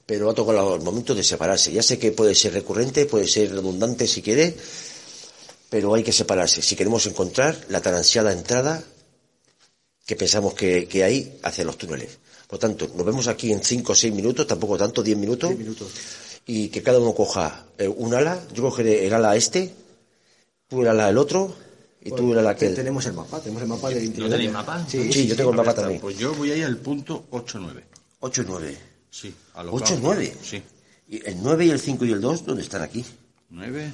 S4: pero ha tocado el momento de separarse. Ya sé que puede ser recurrente, puede ser redundante si quiere, pero hay que separarse. Si queremos encontrar la tan ansiada entrada que pensamos que, que hay hacia los túneles. Por tanto, nos vemos aquí en cinco o seis minutos, tampoco tanto, diez minutos. Y que cada uno coja eh, un ala. Yo cogeré el ala este, tú el ala el otro, y tú el ala aquel.
S3: Tenemos el mapa, tenemos el mapa del
S5: ¿No
S3: interior.
S5: tenéis mapa?
S3: Sí,
S4: Sí, yo tengo el mapa
S5: Pues está.
S4: también.
S5: Pues yo voy ahí al punto 8-9.
S4: 8 y 9.
S5: Sí. A lo
S4: 8 y
S5: claro.
S4: 9.
S5: Sí.
S4: ¿Y el 9 y el 5 y el 2 dónde están aquí?
S5: 9.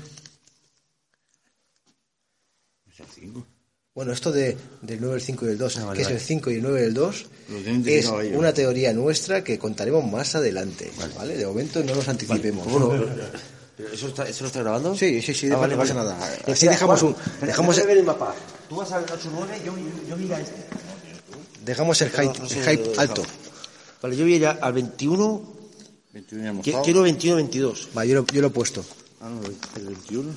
S5: Es el 5.
S3: Bueno, esto de, del 9, el 5 y el 2,
S4: Ah, vale,
S3: que es
S4: vale.
S3: el 5 y el 9 y el 2,
S5: Lo tienen
S3: es una teoría nuestra que contaremos más adelante. Vale. De momento no nos anticipemos.
S4: Bueno, [LAUGHS] ¿pero [LAUGHS] ¿eso, está, ¿Eso lo está grabando?
S3: Sí, sí, sí,
S4: Ah,
S3: no
S4: vale,
S3: pasa
S4: vale.
S3: nada.
S4: Espera,
S3: dejamos
S4: Juan,
S3: un-
S4: espera,
S3: dejamos-
S4: ver el mapa. Tú vas al 8-9, yo, yo mira este.
S3: Dejamos el hype,
S4: No, no sé
S3: el hype alto.
S4: Vale, yo voy a ir a- al 21.
S5: 21 ya hemos
S4: qui-
S5: estado.
S4: Quiero 21-22.
S3: Va, yo lo, yo lo he puesto.
S5: Ah, no, el 21.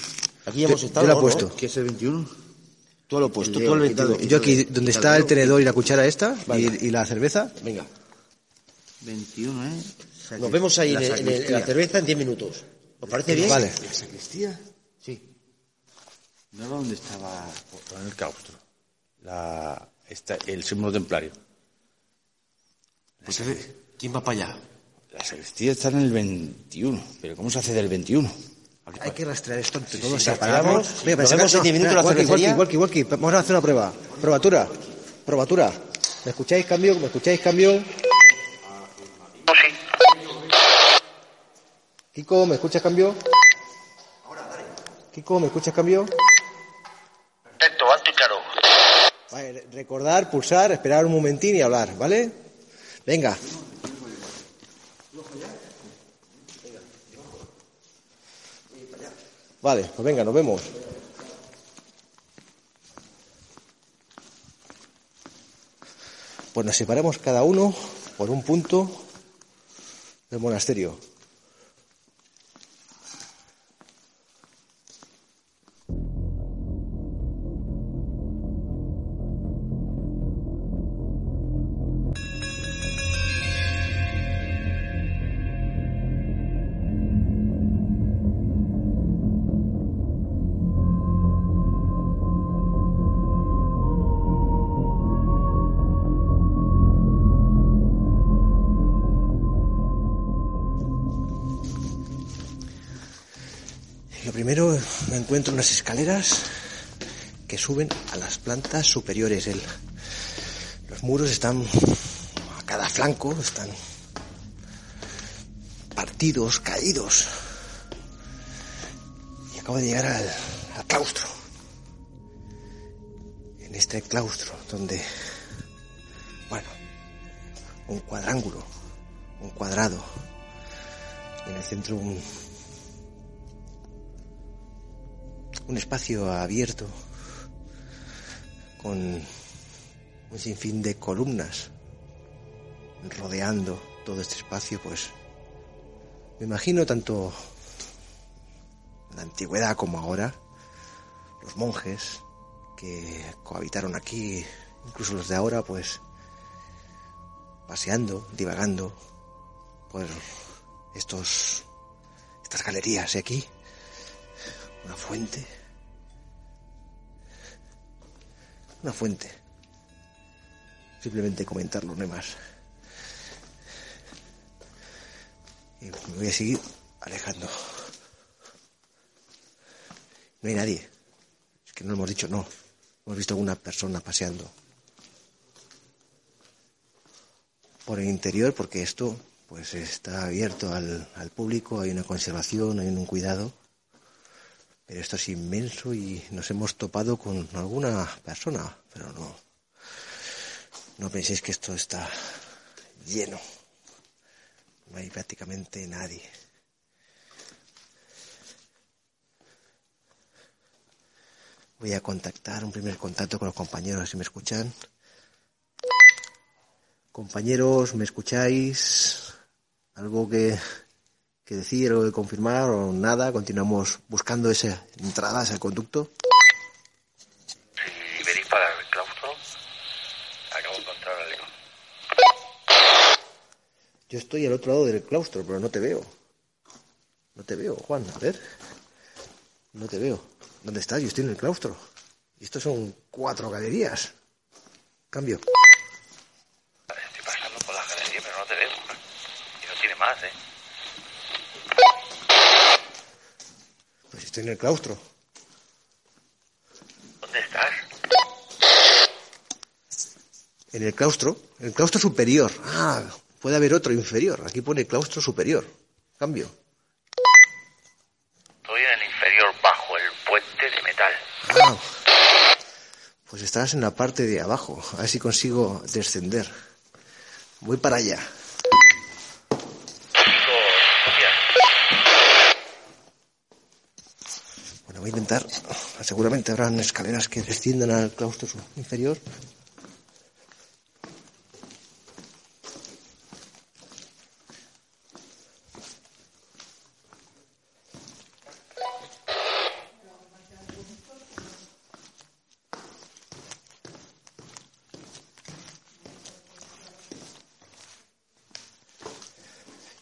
S4: Aquí ya
S3: Yo-
S4: hemos estado.
S3: yo lo he
S4: ¿no?
S3: puesto.
S5: ¿Qué es el 21?
S4: Tú lo he puesto, tú el 22.
S3: Yo aquí, donde está el tenedor y la cuchara esta, y, y la cerveza,
S4: Venga,
S5: 21, ¿eh?
S4: nos vemos ahí
S3: La
S4: en, el- en el- en la cerveza en 10 minutos. ¿Os parece bien?
S3: Vale.
S5: ¿La sacristía?
S4: Sí.
S5: No era donde estaba en el claustro. La, esta- el símbolo templario.
S4: Pues ¿quién va para allá?
S5: La sacristía está en el 21. ¿Pero cómo se hace del 21?
S3: hay que rastrear esto entre todos,
S4: sí, separamos.
S3: Venga,
S4: Nos
S3: pero
S4: vemos en
S3: saca-
S4: 10 minutos
S3: no,
S4: en la
S3: walkie,
S4: cervecería.
S3: walkie, walkie, walkie. Vamos a hacer una prueba. Probatura. Probatura. ¿Me escucháis cambio? ¿Me escucháis cambio?
S2: No, sí.
S3: Kiko, ¿me escuchas cambio? Kiko, ¿me escuchas cambio?
S2: Perfecto, alto y claro.
S3: Vale, re- recordar, pulsar, esperar un momentín y hablar, ¿vale? Venga. Vale, pues venga, nos vemos. Pues nos separamos cada uno por un punto del monasterio. Lo primero, me encuentro unas escaleras que suben a las plantas superiores. Los muros están a cada flanco, están partidos, caídos. acabo de llegar al, al claustro. En este claustro donde, bueno, un cuadrángulo, un cuadrado, y en el centro un, un espacio abierto con un sinfín de columnas rodeando todo este espacio, pues me imagino tanto en la antigüedad como ahora, los monjes que cohabitaron aquí, incluso los de ahora, pues paseando, divagando por estos estas galerías de aquí, una fuente, una fuente. Simplemente comentarlo, no hay más. Y me voy a seguir alejando. No hay nadie. Es que no hemos dicho no. Hemos visto alguna persona paseando. Por el interior, porque esto pues está abierto al, al público, hay una conservación, hay un cuidado. Pero esto es inmenso y nos hemos topado con alguna persona, pero no. No penséis que esto está lleno. No hay prácticamente nadie. Voy a contactar un primer contacto con los compañeros si me escuchan. Compañeros, ¿me escucháis? ¿Algo que, que decir, algo que confirmar o nada? Continuamos buscando esa entrada, ese conducto.
S2: Si venís para el claustro, acabo de encontrar al león.
S3: Yo estoy al otro lado del claustro, pero no te veo. No te veo, Juan. A ver. No te veo. ¿Dónde estás? Yo estoy en el claustro. Y estos son cuatro galerías. Cambio.
S2: Vale, estoy pasando por la galería, pero no te veo. Y no tiene más, ¿eh?
S3: Pues estoy en el claustro.
S2: ¿Dónde estás?
S3: En el claustro. En el claustro superior. Ah, puede haber otro inferior. Aquí pone claustro superior. Cambio.
S2: Estoy en el inferior, bajo el puente de metal.
S3: Ah, pues estás en la parte de abajo. A ver si consigo descender. Voy para allá. Seguramente habrán escaleras que desciendan al claustro inferior.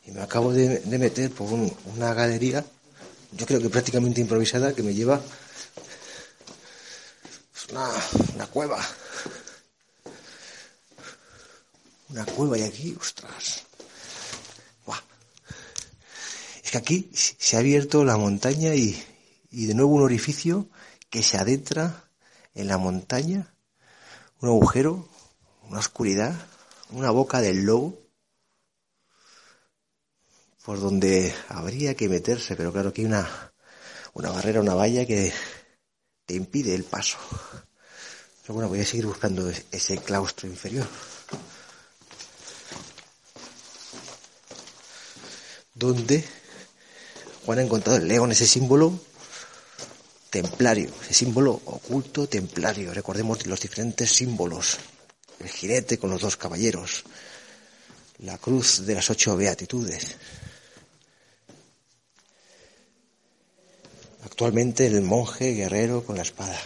S3: Y me acabo de, de meter por un- una galería, yo creo que prácticamente improvisada, que me lleva pues, una, una cueva. Una cueva y aquí, ostras. Buah. Es que aquí se ha abierto la montaña y, y de nuevo un orificio que se adentra en la montaña, un agujero, una oscuridad, una boca del lobo por donde habría que meterse, pero claro que hay una, una barrera, una valla que te impide el paso. Pero bueno, voy a seguir buscando es- ese claustro inferior. Donde Juan ha encontrado el león, ese símbolo templario, ese símbolo oculto templario. Recordemos los diferentes símbolos. El jinete con los dos caballeros, la cruz de las ocho beatitudes. Actualmente el monje guerrero con la espada.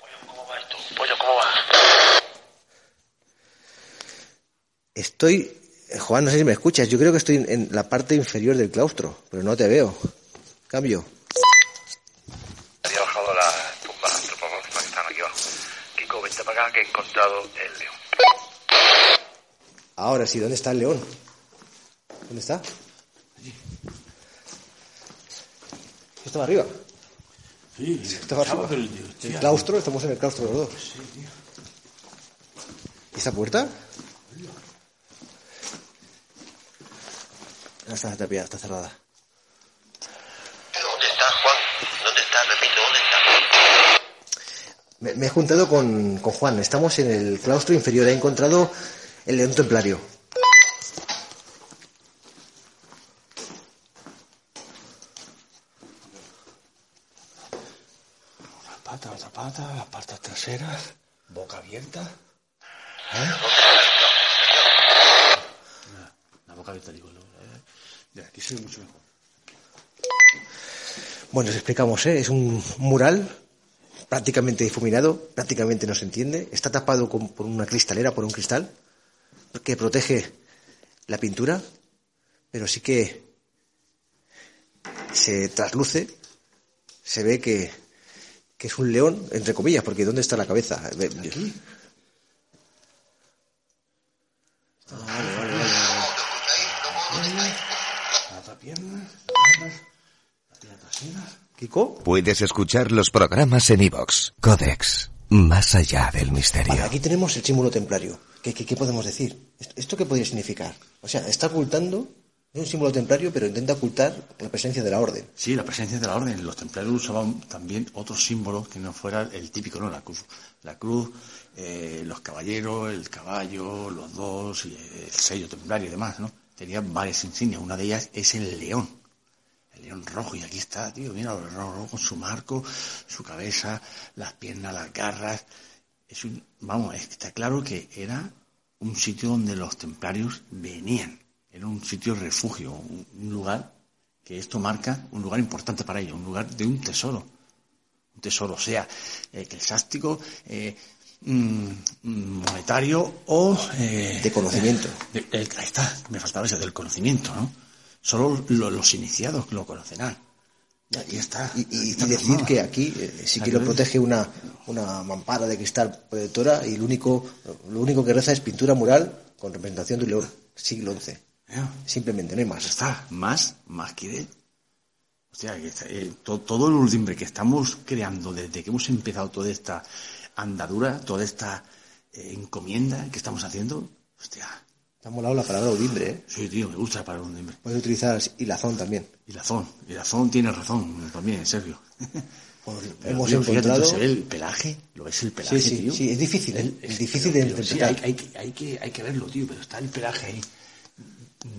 S2: Pollo, ¿cómo va esto? Pollo, ¿cómo va?
S3: Estoy, Juan, no sé si me escuchas, yo creo que estoy en la parte inferior del claustro, pero no te veo. Cambio.
S2: Había bajado la tumba antropomorfa que están aquí abajo. Kiko, vente para acá que he encontrado el león.
S3: Ahora sí, ¿dónde está el león? ¿Dónde está? ¿Estaba arriba?
S5: Sí,
S3: Estaba arriba.
S5: pero
S3: El claustro, estamos en el claustro los dos.
S5: Sí, tío.
S3: ¿Esta puerta? No está tapiada, está cerrada.
S2: ¿Dónde está, Juan? ¿Dónde está? Repito, ¿dónde está?
S3: Me, me he juntado con, con Juan. Estamos en el claustro inferior. He encontrado el león templario.
S5: Una pata, otra pata, las patas traseras, boca abierta.
S2: ¿Eh?
S5: La boca abierta, digo. ¿no? Eh, De aquí se ve mucho mejor.
S3: Bueno, os explicamos, ¿eh? Es un mural prácticamente difuminado, prácticamente no se entiende. Está tapado con- por una cristalera, por un cristal, que protege la pintura, pero sí que se trasluce, se ve que, es un león, entre comillas, porque ¿dónde está la cabeza?
S5: La otra pierna, las piernas, la pierna trasera.
S3: ¿Kiko?
S8: Puedes escuchar los programas en iVox. Codex. Más allá del misterio.
S3: Vale, aquí tenemos el símbolo templario. ¿Qué, qué, qué podemos decir? ¿Esto- ¿Esto qué podría significar? O sea, está ocultando, es un símbolo templario, pero intenta ocultar la presencia de la orden.
S5: Sí, la presencia de la orden. Los templarios usaban también otros símbolos que no fuera el típico, ¿no? La cruz, la cruz eh, los caballeros, el caballo, los dos, y el sello templario y demás, ¿no? Tenían varias insignias. Una de ellas es el león. León rojo. Y aquí está, tío. Mira, el león rojo con su marco, su cabeza, las piernas, las garras. Es un, vamos, está claro que era un sitio donde los templarios venían. Era un sitio refugio, un, un lugar que esto marca un lugar importante para ellos, un lugar de un tesoro. Un tesoro, sea eh, eclesiástico, eh, mm, mm, monetario o... eh,
S3: De conocimiento.
S5: de- el- ahí está, me faltaba ese del conocimiento, ¿no? Solo lo- los iniciados lo conocerán. Y está.
S3: Y, y-
S5: aquí
S3: y
S5: está
S3: decir que aquí eh, sí que lo protege una, una mampara de cristal protectora y lo único, lo único que reza es pintura mural con representación de un león, siglo XI. Simplemente, no hay más.
S5: está más, más que de... O sea, que está- eh, to- todo el urdimbre que estamos creando desde que hemos empezado toda esta andadura, toda esta eh, encomienda que estamos haciendo, hostia,
S3: Te ha molado la palabra audimbre, ¿eh?
S5: sí, tío, me gusta para el urdimbre.
S3: Puedes utilizar hilazón también.
S5: Y razón tiene razón también, Sergio.
S3: Pues [LAUGHS]
S5: Pero,
S3: hemos
S5: tío, fíjate,
S3: encontrado...
S5: ve el pelaje, lo ves el pelaje,
S3: Sí, sí,
S5: tío.
S3: sí, es difícil, ¿eh? Es difícil de
S5: pero sí,
S3: interpretar.
S5: hay, hay que- hay que, hay que verlo, tío, pero está el pelaje ahí.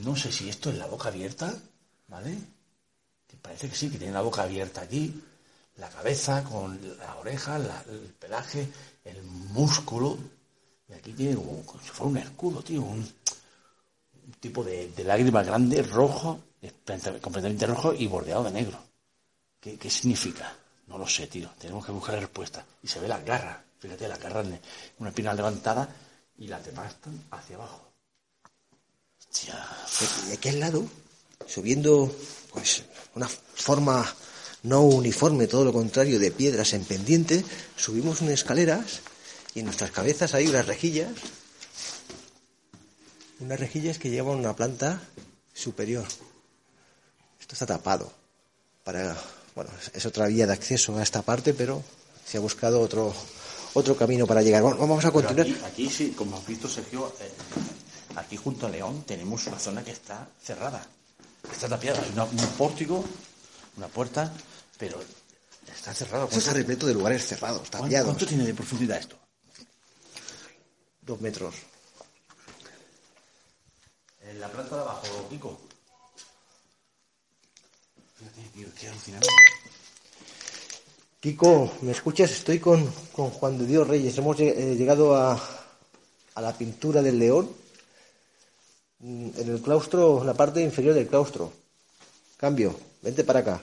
S5: No sé si esto es la boca abierta, ¿vale? Que parece que sí, que tiene la boca abierta aquí, la cabeza con la oreja, la- el pelaje, el músculo. Y aquí tiene como, como si fuera un escudo, tío, un, tipo de, de lágrima grande, rojo, completamente rojo y bordeado de negro. ¿Qué, qué significa? No lo sé, tío. Tenemos que buscar la respuesta. Y se ve las garras. Fíjate, las garras, de una pierna levantada y las demás están hacia abajo. Hostia.
S3: Y aquí al lado, subiendo, pues, una forma no uniforme, todo lo contrario, de piedras en pendiente, subimos unas escaleras y en nuestras cabezas hay unas rejillas, unas rejillas que llevan a una planta superior. Esto está tapado. Para, bueno, es- otra vía de acceso a esta parte, pero se ha buscado otro, otro camino para llegar. Bueno, vamos a continuar.
S5: aquí, aquí sí, como has visto, Sergio, eh, aquí junto a León tenemos una zona que está cerrada. Está tapiada. Hay un pórtico, una puerta, pero está cerrado.
S3: Está repleto de lugares cerrados,
S5: ¿Cuánto,
S3: tapiados.
S5: cuánto tiene de profundidad esto?
S3: Dos metros.
S5: En la planta de abajo, Kiko. Fíjate, tío, qué alucinante.
S3: Kiko, ¿me escuchas? Estoy con, con Juan de Dios Reyes. Hemos eh, llegado a, a la pintura del león mm, en el claustro, en la parte inferior del claustro. Cambio, vente para acá.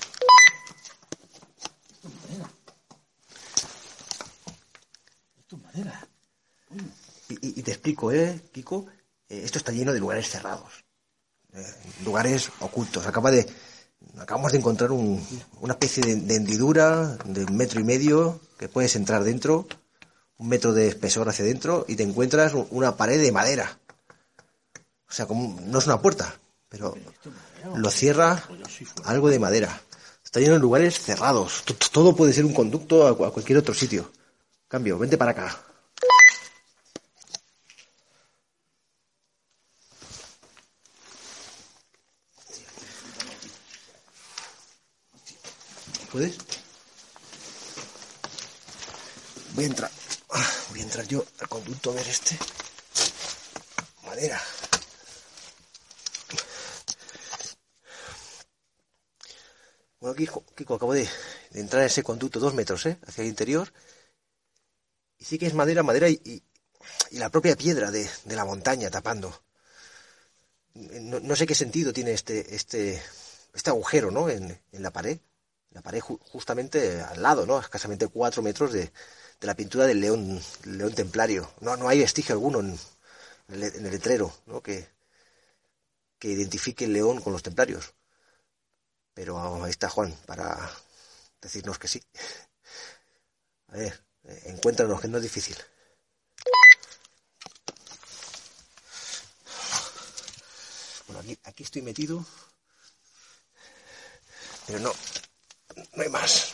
S5: Esto es madera.
S3: Y, te explico, ¿eh, Kiko? Eh, esto está lleno de lugares cerrados, eh, lugares ocultos. Acaba de, acabamos de encontrar un- una especie de, de hendidura de un metro y medio que puedes entrar dentro, un metro de espesor hacia dentro y te encuentras una pared de madera. O sea, como, no es una puerta, pero lo cierra algo de madera. Está lleno de lugares cerrados. Todo puede ser un conducto a cualquier otro sitio. Cambio, vente para acá. ¿Puedes? Voy a entrar. Voy a entrar yo al conducto a ver este. Madera. Bueno, Kiko, Kiko acabo de, entrar en ese conducto dos metros, ¿eh? Hacia el interior. Y sí que es madera, madera y, la propia piedra de, la montaña tapando. No, no, sé qué sentido tiene este, este, este agujero, ¿no? En la pared. La pared ju justamente al lado, ¿no? Escasamente cuatro metros de, de la pintura del león, león templario. No, no hay vestigio alguno en, en, el, en el, letrero, ¿no? Que, que identifique el león con los templarios. Pero ahí está Juan para decirnos que sí. A ver, encuéntranos, que no es difícil. Bueno, aquí, aquí estoy metido, pero no, no hay más.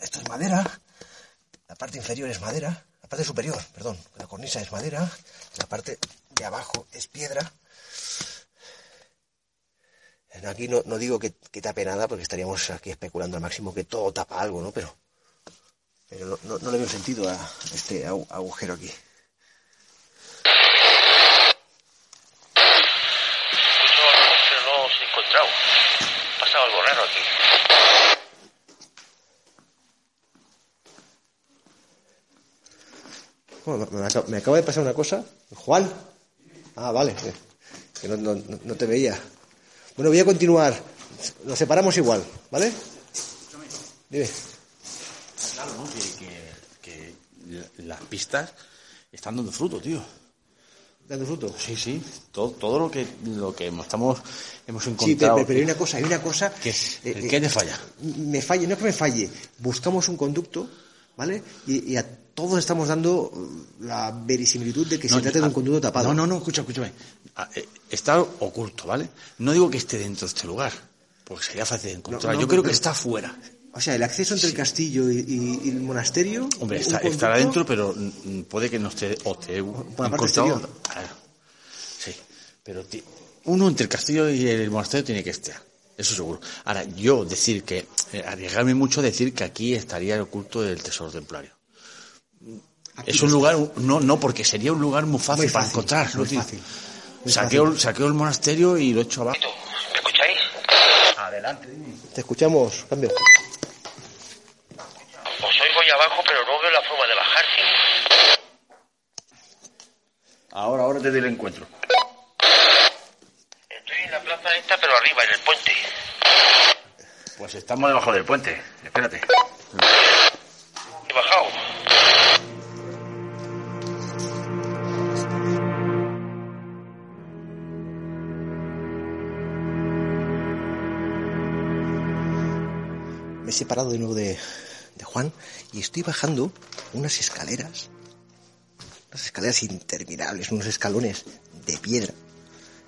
S3: Esto es madera, la parte inferior es madera, la parte superior, perdón, la cornisa es madera, la parte de abajo es piedra. Aquí no, no digo que, que, tape nada, porque estaríamos aquí especulando al máximo que todo tapa algo, ¿no? Pero, pero no, no, no le veo sentido a este agujero aquí.
S2: Pero no os he encontrado. Ha pasado algo raro aquí.
S3: Bueno, me, acaba, de pasar una cosa. Juan. Ah, vale. Que no, no, no te veía. Bueno, voy a continuar. Nos separamos igual, ¿vale? Dime.
S5: Claro, ¿no? Que, que, que, las pistas están dando fruto, tío.
S3: ¿Dando fruto?
S5: Sí, sí. Todo, todo lo que lo que estamos hemos encontrado.
S3: Sí, pero, pero hay una cosa, hay una cosa.
S5: ¿Qué, eh, ¿qué te falla?
S3: Me falle, no es que me falle. Buscamos un conducto, ¿vale? Y, y a todos estamos dando la verisimilitud de que
S5: no,
S3: se trata de un conducto tapado.
S5: No, no, no, escucha, escúchame. eh, Está oculto, ¿vale? No digo que esté dentro de este lugar, porque sería fácil de encontrar.
S3: No, no,
S5: Yo creo que está fuera.
S3: O sea, el acceso entre el castillo y, y- y el monasterio.
S5: Hombre, está, estará dentro, pero mm, puede que no esté o
S3: la parte
S5: encontrado. Claro. Sí, pero uno entre el castillo y el monasterio tiene que estar. Eso seguro. Ahora, yo decir que, eh, arriesgarme mucho a decir que aquí estaría el oculto del tesoro templario.
S3: Aquí
S5: Es un lugar, no, no, porque sería un lugar muy fácil,
S3: Muy
S5: para encontrar.
S3: muy fácil, muy
S5: Saqueo,
S3: fácil.
S5: saqueo el monasterio y lo echo abajo.
S2: ¿Me escucháis?
S5: Adelante, dime.
S3: Te escuchamos, cambio.
S2: Os oigo ahí abajo, pero no veo la forma de bajar.
S5: Ahora, ahora te doy el encuentro.
S2: Estoy en la plaza esta, pero arriba, en el puente.
S5: Pues estamos debajo del puente. Espérate.
S2: He bajado.
S3: Me he separado de nuevo de, de Juan y estoy bajando unas escaleras. Unas escaleras interminables, unos escalones de piedra.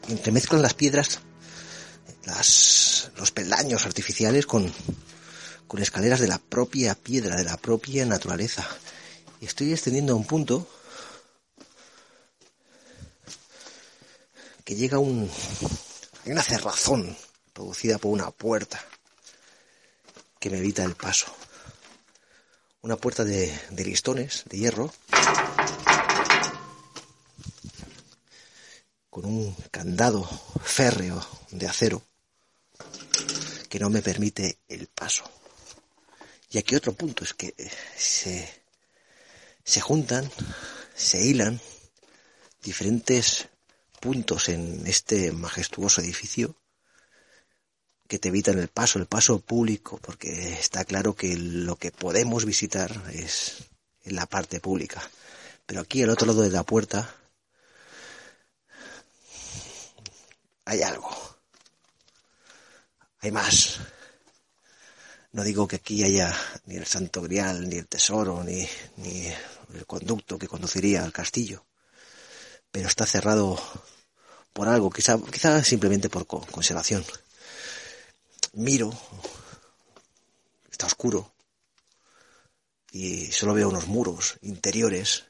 S3: Y entremezclan las piedras, las, los peldaños artificiales con, con escaleras de la propia piedra, de la propia naturaleza. Y estoy extendiendo a un punto que llega un... Una cerrazón producida por una puerta que me evita el paso. Una puerta de, de listones, de hierro, con un candado férreo de acero que no me permite el paso. Y aquí otro punto es que eh, se, se juntan, se hilan diferentes puntos en este majestuoso edificio que te evitan el paso, el paso público, porque está claro que lo que podemos visitar es en la parte pública. Pero aquí al otro lado de la puerta hay algo. Hay más. No digo que aquí haya ni el santo grial, ni el tesoro, ni, ni el conducto que conduciría al castillo. Pero está cerrado por algo, quizá, quizá simplemente por co- conservación miro, está oscuro y solo veo unos muros interiores.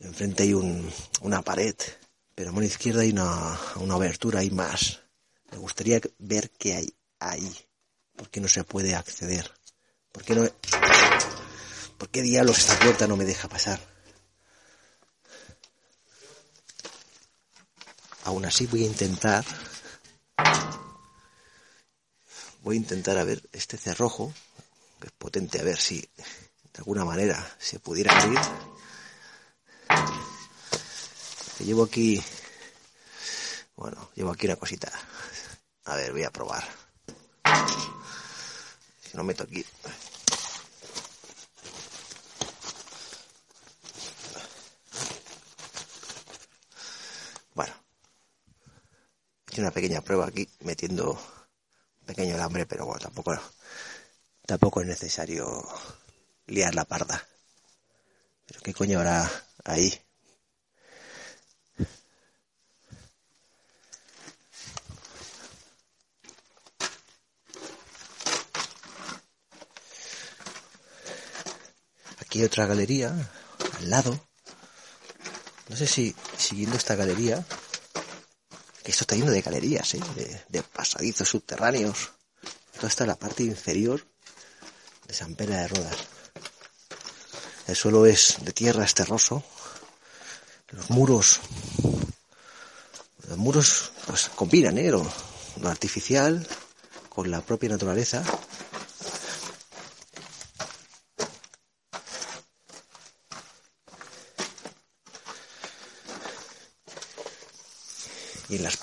S3: Enfrente hay un, una pared, pero a mano izquierda hay una, una abertura, hay más, Me gustaría ver qué hay ahí. ¿Por qué no se puede acceder? ¿Por qué no... ¿Por qué diablos esta puerta no me deja pasar? Aún así voy a intentar... Voy a intentar a ver este cerrojo, que es potente, a ver si de alguna manera se pudiera abrir. Llevo aquí... Bueno, llevo aquí una cosita. A ver, voy a probar. Si no meto aquí. Bueno. He hecho una pequeña prueba aquí metiendo un pequeño alambre, pero bueno, tampoco, tampoco es necesario liar la parda. Pero qué coño habrá ahí. Aquí hay otra galería al lado. No sé si siguiendo esta galería, que esto está lleno de galerías, ¿eh? de, pasadizos subterráneos. Toda esta es la parte inferior de San Pera de Rodas. El suelo es de tierra, es terroso. Los muros, los muros, pues combinan, ¿eh? lo artificial con la propia naturaleza.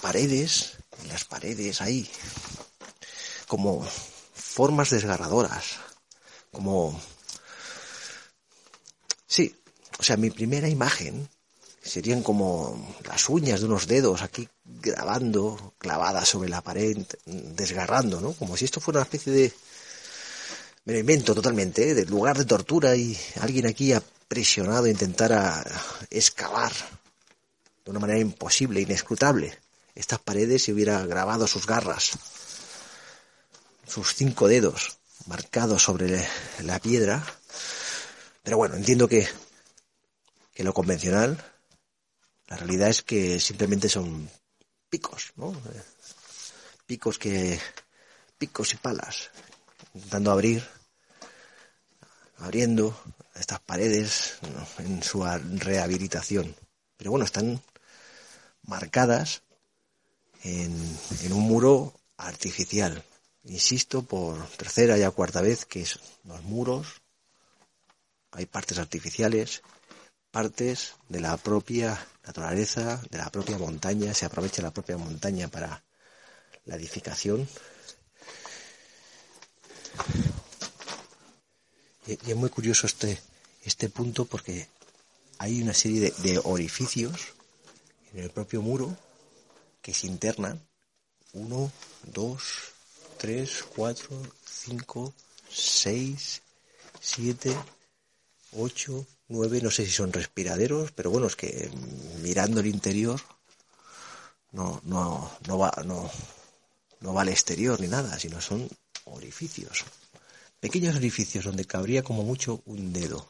S3: Paredes, en las paredes ahí, como formas desgarradoras, como... Sí, o sea, mi primera imagen serían como las uñas de unos dedos aquí grabando, clavadas sobre la pared, desgarrando, ¿no? Como si esto fuera una especie de... Me lo invento totalmente, ¿eh? de lugar de tortura y alguien aquí ha presionado a intentar a excavar de una manera imposible, inescrutable, estas paredes y hubiera grabado sus garras, sus cinco dedos marcados sobre la piedra. Pero bueno, entiendo que, que lo convencional, la realidad es que simplemente son picos, ¿no? Picos que, picos y palas, intentando abrir, abriendo estas paredes en su rehabilitación. Pero bueno, están marcadas en, un muro artificial. Insisto por tercera ya cuarta vez que es los muros hay partes artificiales, partes de la propia naturaleza, de la propia montaña, se aprovecha la propia montaña para la edificación. Y, es muy curioso este, este punto porque hay una serie de orificios en el propio muro que se internan. Uno, dos, tres, cuatro, cinco, seis, siete, ocho, nueve, no sé si son respiraderos, pero bueno, es que mirando el interior no, no, no va, no, no va al exterior ni nada, sino son orificios. Pequeños orificios donde cabría como mucho un dedo.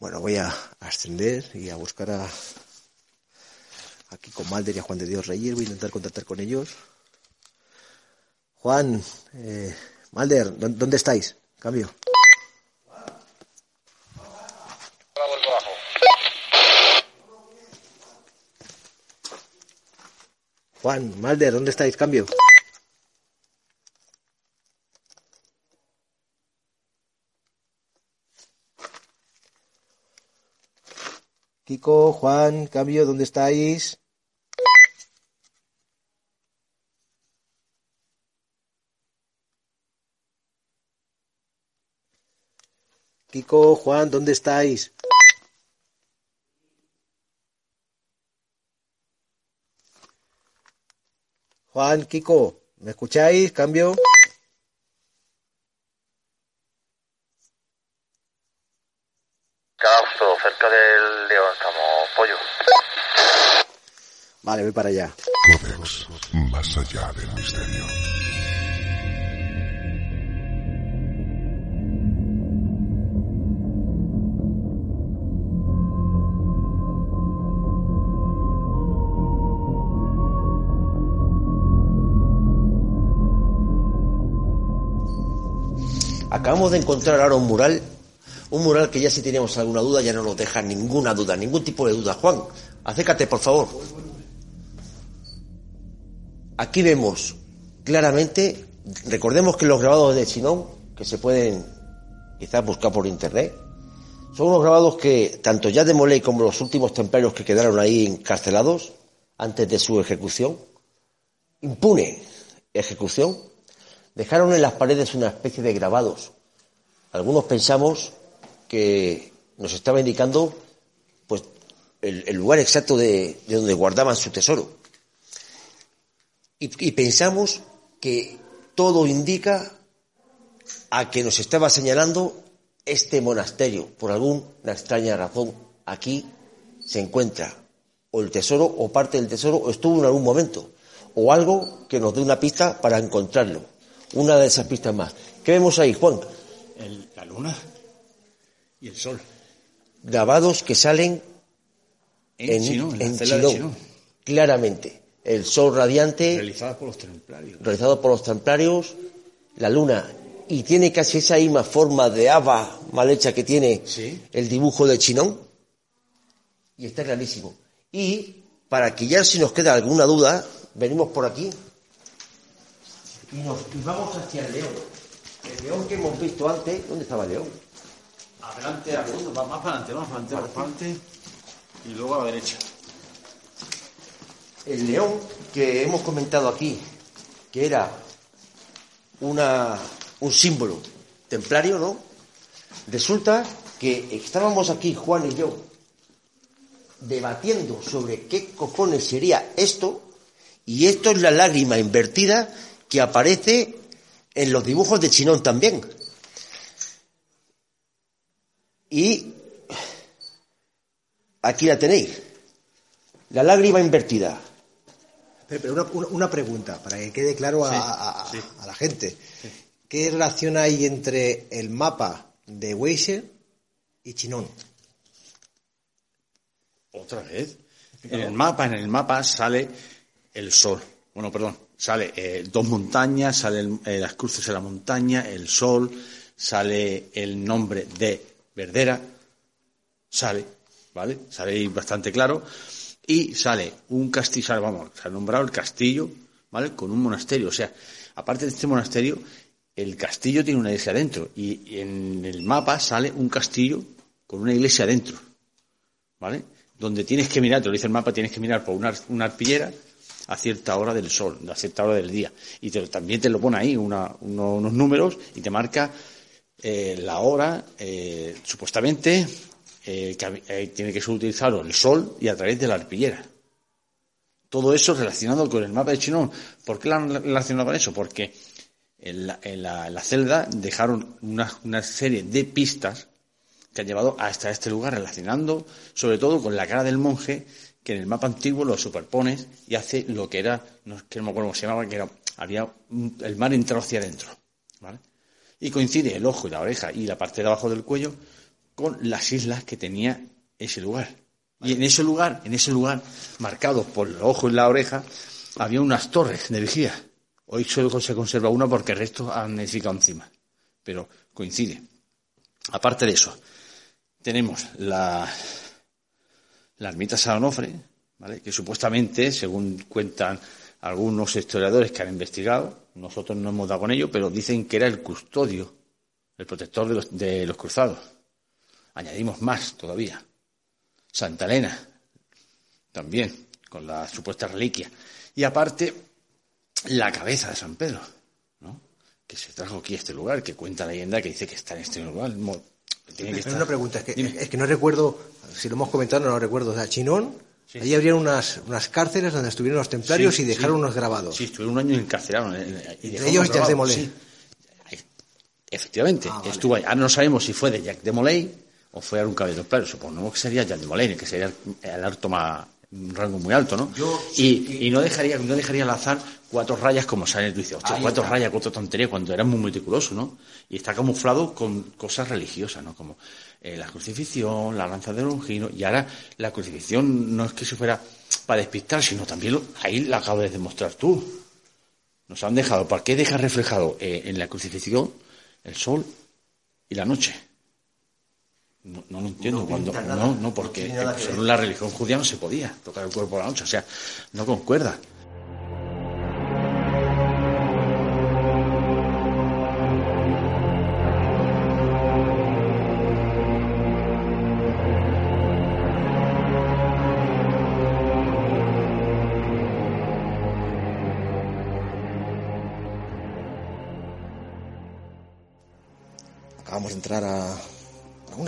S3: Bueno, voy a ascender y a buscar a aquí con Malder y a Juan de Dios Reyes. Voy a intentar contactar con ellos. Juan, eh, Malder, ¿dónde estáis? Cambio. Juan, Malder, ¿dónde estáis? Cambio. Kiko, Juan, cambio, ¿dónde estáis? Kiko, Juan, ¿dónde estáis? Juan, Kiko, ¿me escucháis? Cambio. Vale, para allá.
S9: Codex, más allá del misterio.
S4: Acabamos de encontrar ahora un mural, un mural que ya si teníamos alguna duda ya no nos deja ninguna duda, ningún tipo de duda. Juan, acércate por favor. Aquí vemos claramente, recordemos que los grabados de Chinón, que se pueden quizás buscar por internet, son unos grabados que tanto ya de Molay como los últimos templarios que quedaron ahí encarcelados antes de su ejecución, impune ejecución, dejaron en las paredes una especie de grabados. Algunos pensamos que nos estaba indicando pues el, lugar exacto de, donde guardaban su tesoro. Y pensamos que todo indica a que nos estaba señalando este monasterio, por alguna extraña razón, aquí se encuentra o el tesoro o parte del tesoro o estuvo en algún momento o algo que nos dé una pista para encontrarlo. Una de esas pistas más. ¿Qué vemos ahí, Juan?
S5: la luna y el sol.
S4: Grabados que salen
S5: en,
S4: en, Claramente. El sol radiante.
S5: Realizado por los templarios.
S4: Realizado por los templarios. La luna y tiene casi esa misma forma de haba mal hecha que tiene el dibujo de Chinón. Y está clarísimo. Y para que ya si nos queda alguna duda, venimos por aquí y, nos, vamos hacia el león. El león que hemos visto antes, ¿dónde estaba el león?
S5: Adelante, adelante, más adelante, más para adelante, más para adelante y luego a la derecha.
S4: El león que hemos comentado aquí, que era una un símbolo templario, ¿no? Resulta que estábamos aquí, Juan y yo, debatiendo sobre qué cojones sería esto, y esto es la lágrima invertida que aparece en los dibujos de Chinón también. Y aquí la tenéis, la lágrima invertida.
S3: Pero una, pregunta, para que quede claro a, a la gente. ¿Qué relación hay entre el mapa de Weiser y Chinón?
S5: Otra vez. En el mapa, en el mapa sale el sol. Bueno, perdón, sale eh, dos montañas, salen eh, las cruces de la montaña, el sol, sale el nombre de Verdera, sale, ¿vale? Sale ahí bastante claro. Y sale un castillo, vamos, se ha nombrado el castillo, ¿vale? Con un monasterio. O sea, aparte de este monasterio, el castillo tiene una iglesia dentro y en el mapa sale un castillo con una iglesia dentro, ¿vale? Donde tienes que mirar, te lo dice el mapa, tienes que mirar por una, una arpillera a cierta hora del sol, a cierta hora del día. Y también te lo pone ahí unos números y te marca eh, la hora, eh, supuestamente, eh, que tiene que ser utilizado el sol y a través de la arpillera. Todo eso relacionado con el mapa de Chinón. ¿Por qué lo han relacionado con eso? Porque en la, celda dejaron una, serie de pistas que han llevado hasta este lugar, relacionando sobre todo con la cara del monje, que en el mapa antiguo lo superpones y hace lo que era, no, que no me acuerdo cómo se llamaba, que era, había el mar entrado hacia adentro. Y coincide el ojo y la oreja y la parte de abajo del cuello con las islas que tenía ese lugar. Y en ese lugar, en ese lugar, marcado por el ojo y la oreja, había unas torres de vigía Hoy solo se conserva una porque el resto han edificado encima. Pero coincide. Aparte de eso, tenemos la, la ermita San Onofre, ¿vale? que supuestamente, según cuentan algunos historiadores que han investigado, nosotros no hemos dado con ello, pero dicen que era el custodio, el protector de los, de los cruzados. Añadimos más todavía. Santa Elena, también, con la supuesta reliquia. Y aparte, la cabeza de San Pedro, ¿no? que se trajo aquí a este lugar, que cuenta la leyenda que dice que está en este lugar.
S3: Tiene que una pregunta, es que, es que, no recuerdo, si lo hemos comentado, no lo recuerdo. O sea, Chinón, allí abrieron unas, unas cárceles donde estuvieron los templarios y dejaron unos grabados.
S5: Sí, estuvieron un año encarcelados.
S3: Y ellos Jacques de Molay.
S5: Efectivamente, ah, estuvo ahí. Ahora no sabemos si fue de Jacques de Molay o fue algún caballero claro, suponemos que sería Jacques de Molay, que sería el, alto más, un rango muy alto, ¿no? y, y, no dejaría no dejaría al azar cuatro rayas como sale el dices, cuatro rayas, cuatro tonterías, cuando era muy meticuloso, ¿no? Y está camuflado con cosas religiosas, ¿no? Como eh, la crucifixión, la lanza de Longino, y ahora la crucifixión no es que se fuera para despistar, sino también ahí la acabas de demostrar tú. Nos han dejado, ¿para qué deja reflejado eh, en la crucifixión el sol y la noche. No, no lo entiendo.
S4: No
S5: cuando,
S4: nada,
S5: no, no, porque según la religión judía no se podía tocar el cuerpo a la noche. O sea, no concuerda.
S3: Acabamos de entrar a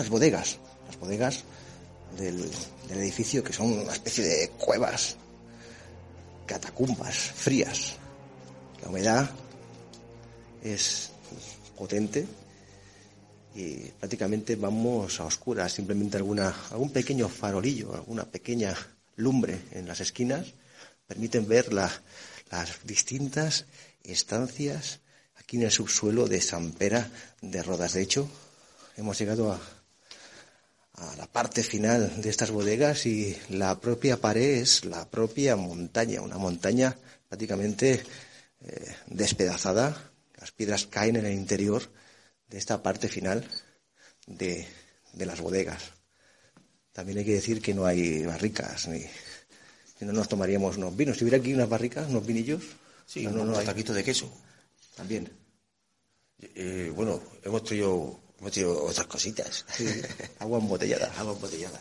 S3: algunas bodegas, las bodegas del, del edificio que son una especie de cuevas, catacumbas frías. La humedad es potente y prácticamente vamos a oscuras, simplemente alguna, algún pequeño farolillo, alguna pequeña lumbre en las esquinas permiten ver la- las distintas estancias aquí en el subsuelo de San Pera de Rodas. De hecho, hemos llegado a, a la parte final de estas bodegas y la propia pared es la propia montaña, una montaña prácticamente eh, despedazada. Las piedras caen en el interior de esta parte final de, de las bodegas. También hay que decir que no hay barricas, ni si no nos tomaríamos unos vinos. Si hubiera aquí unas barricas, unos vinillos,
S4: Sí,
S3: no, no, no
S4: unos taquitos de queso.
S3: También.
S4: Eh, bueno, hemos traído, hemos traído otras cositas.
S3: Sí, [LAUGHS] agua embotellada.
S4: Agua embotellada.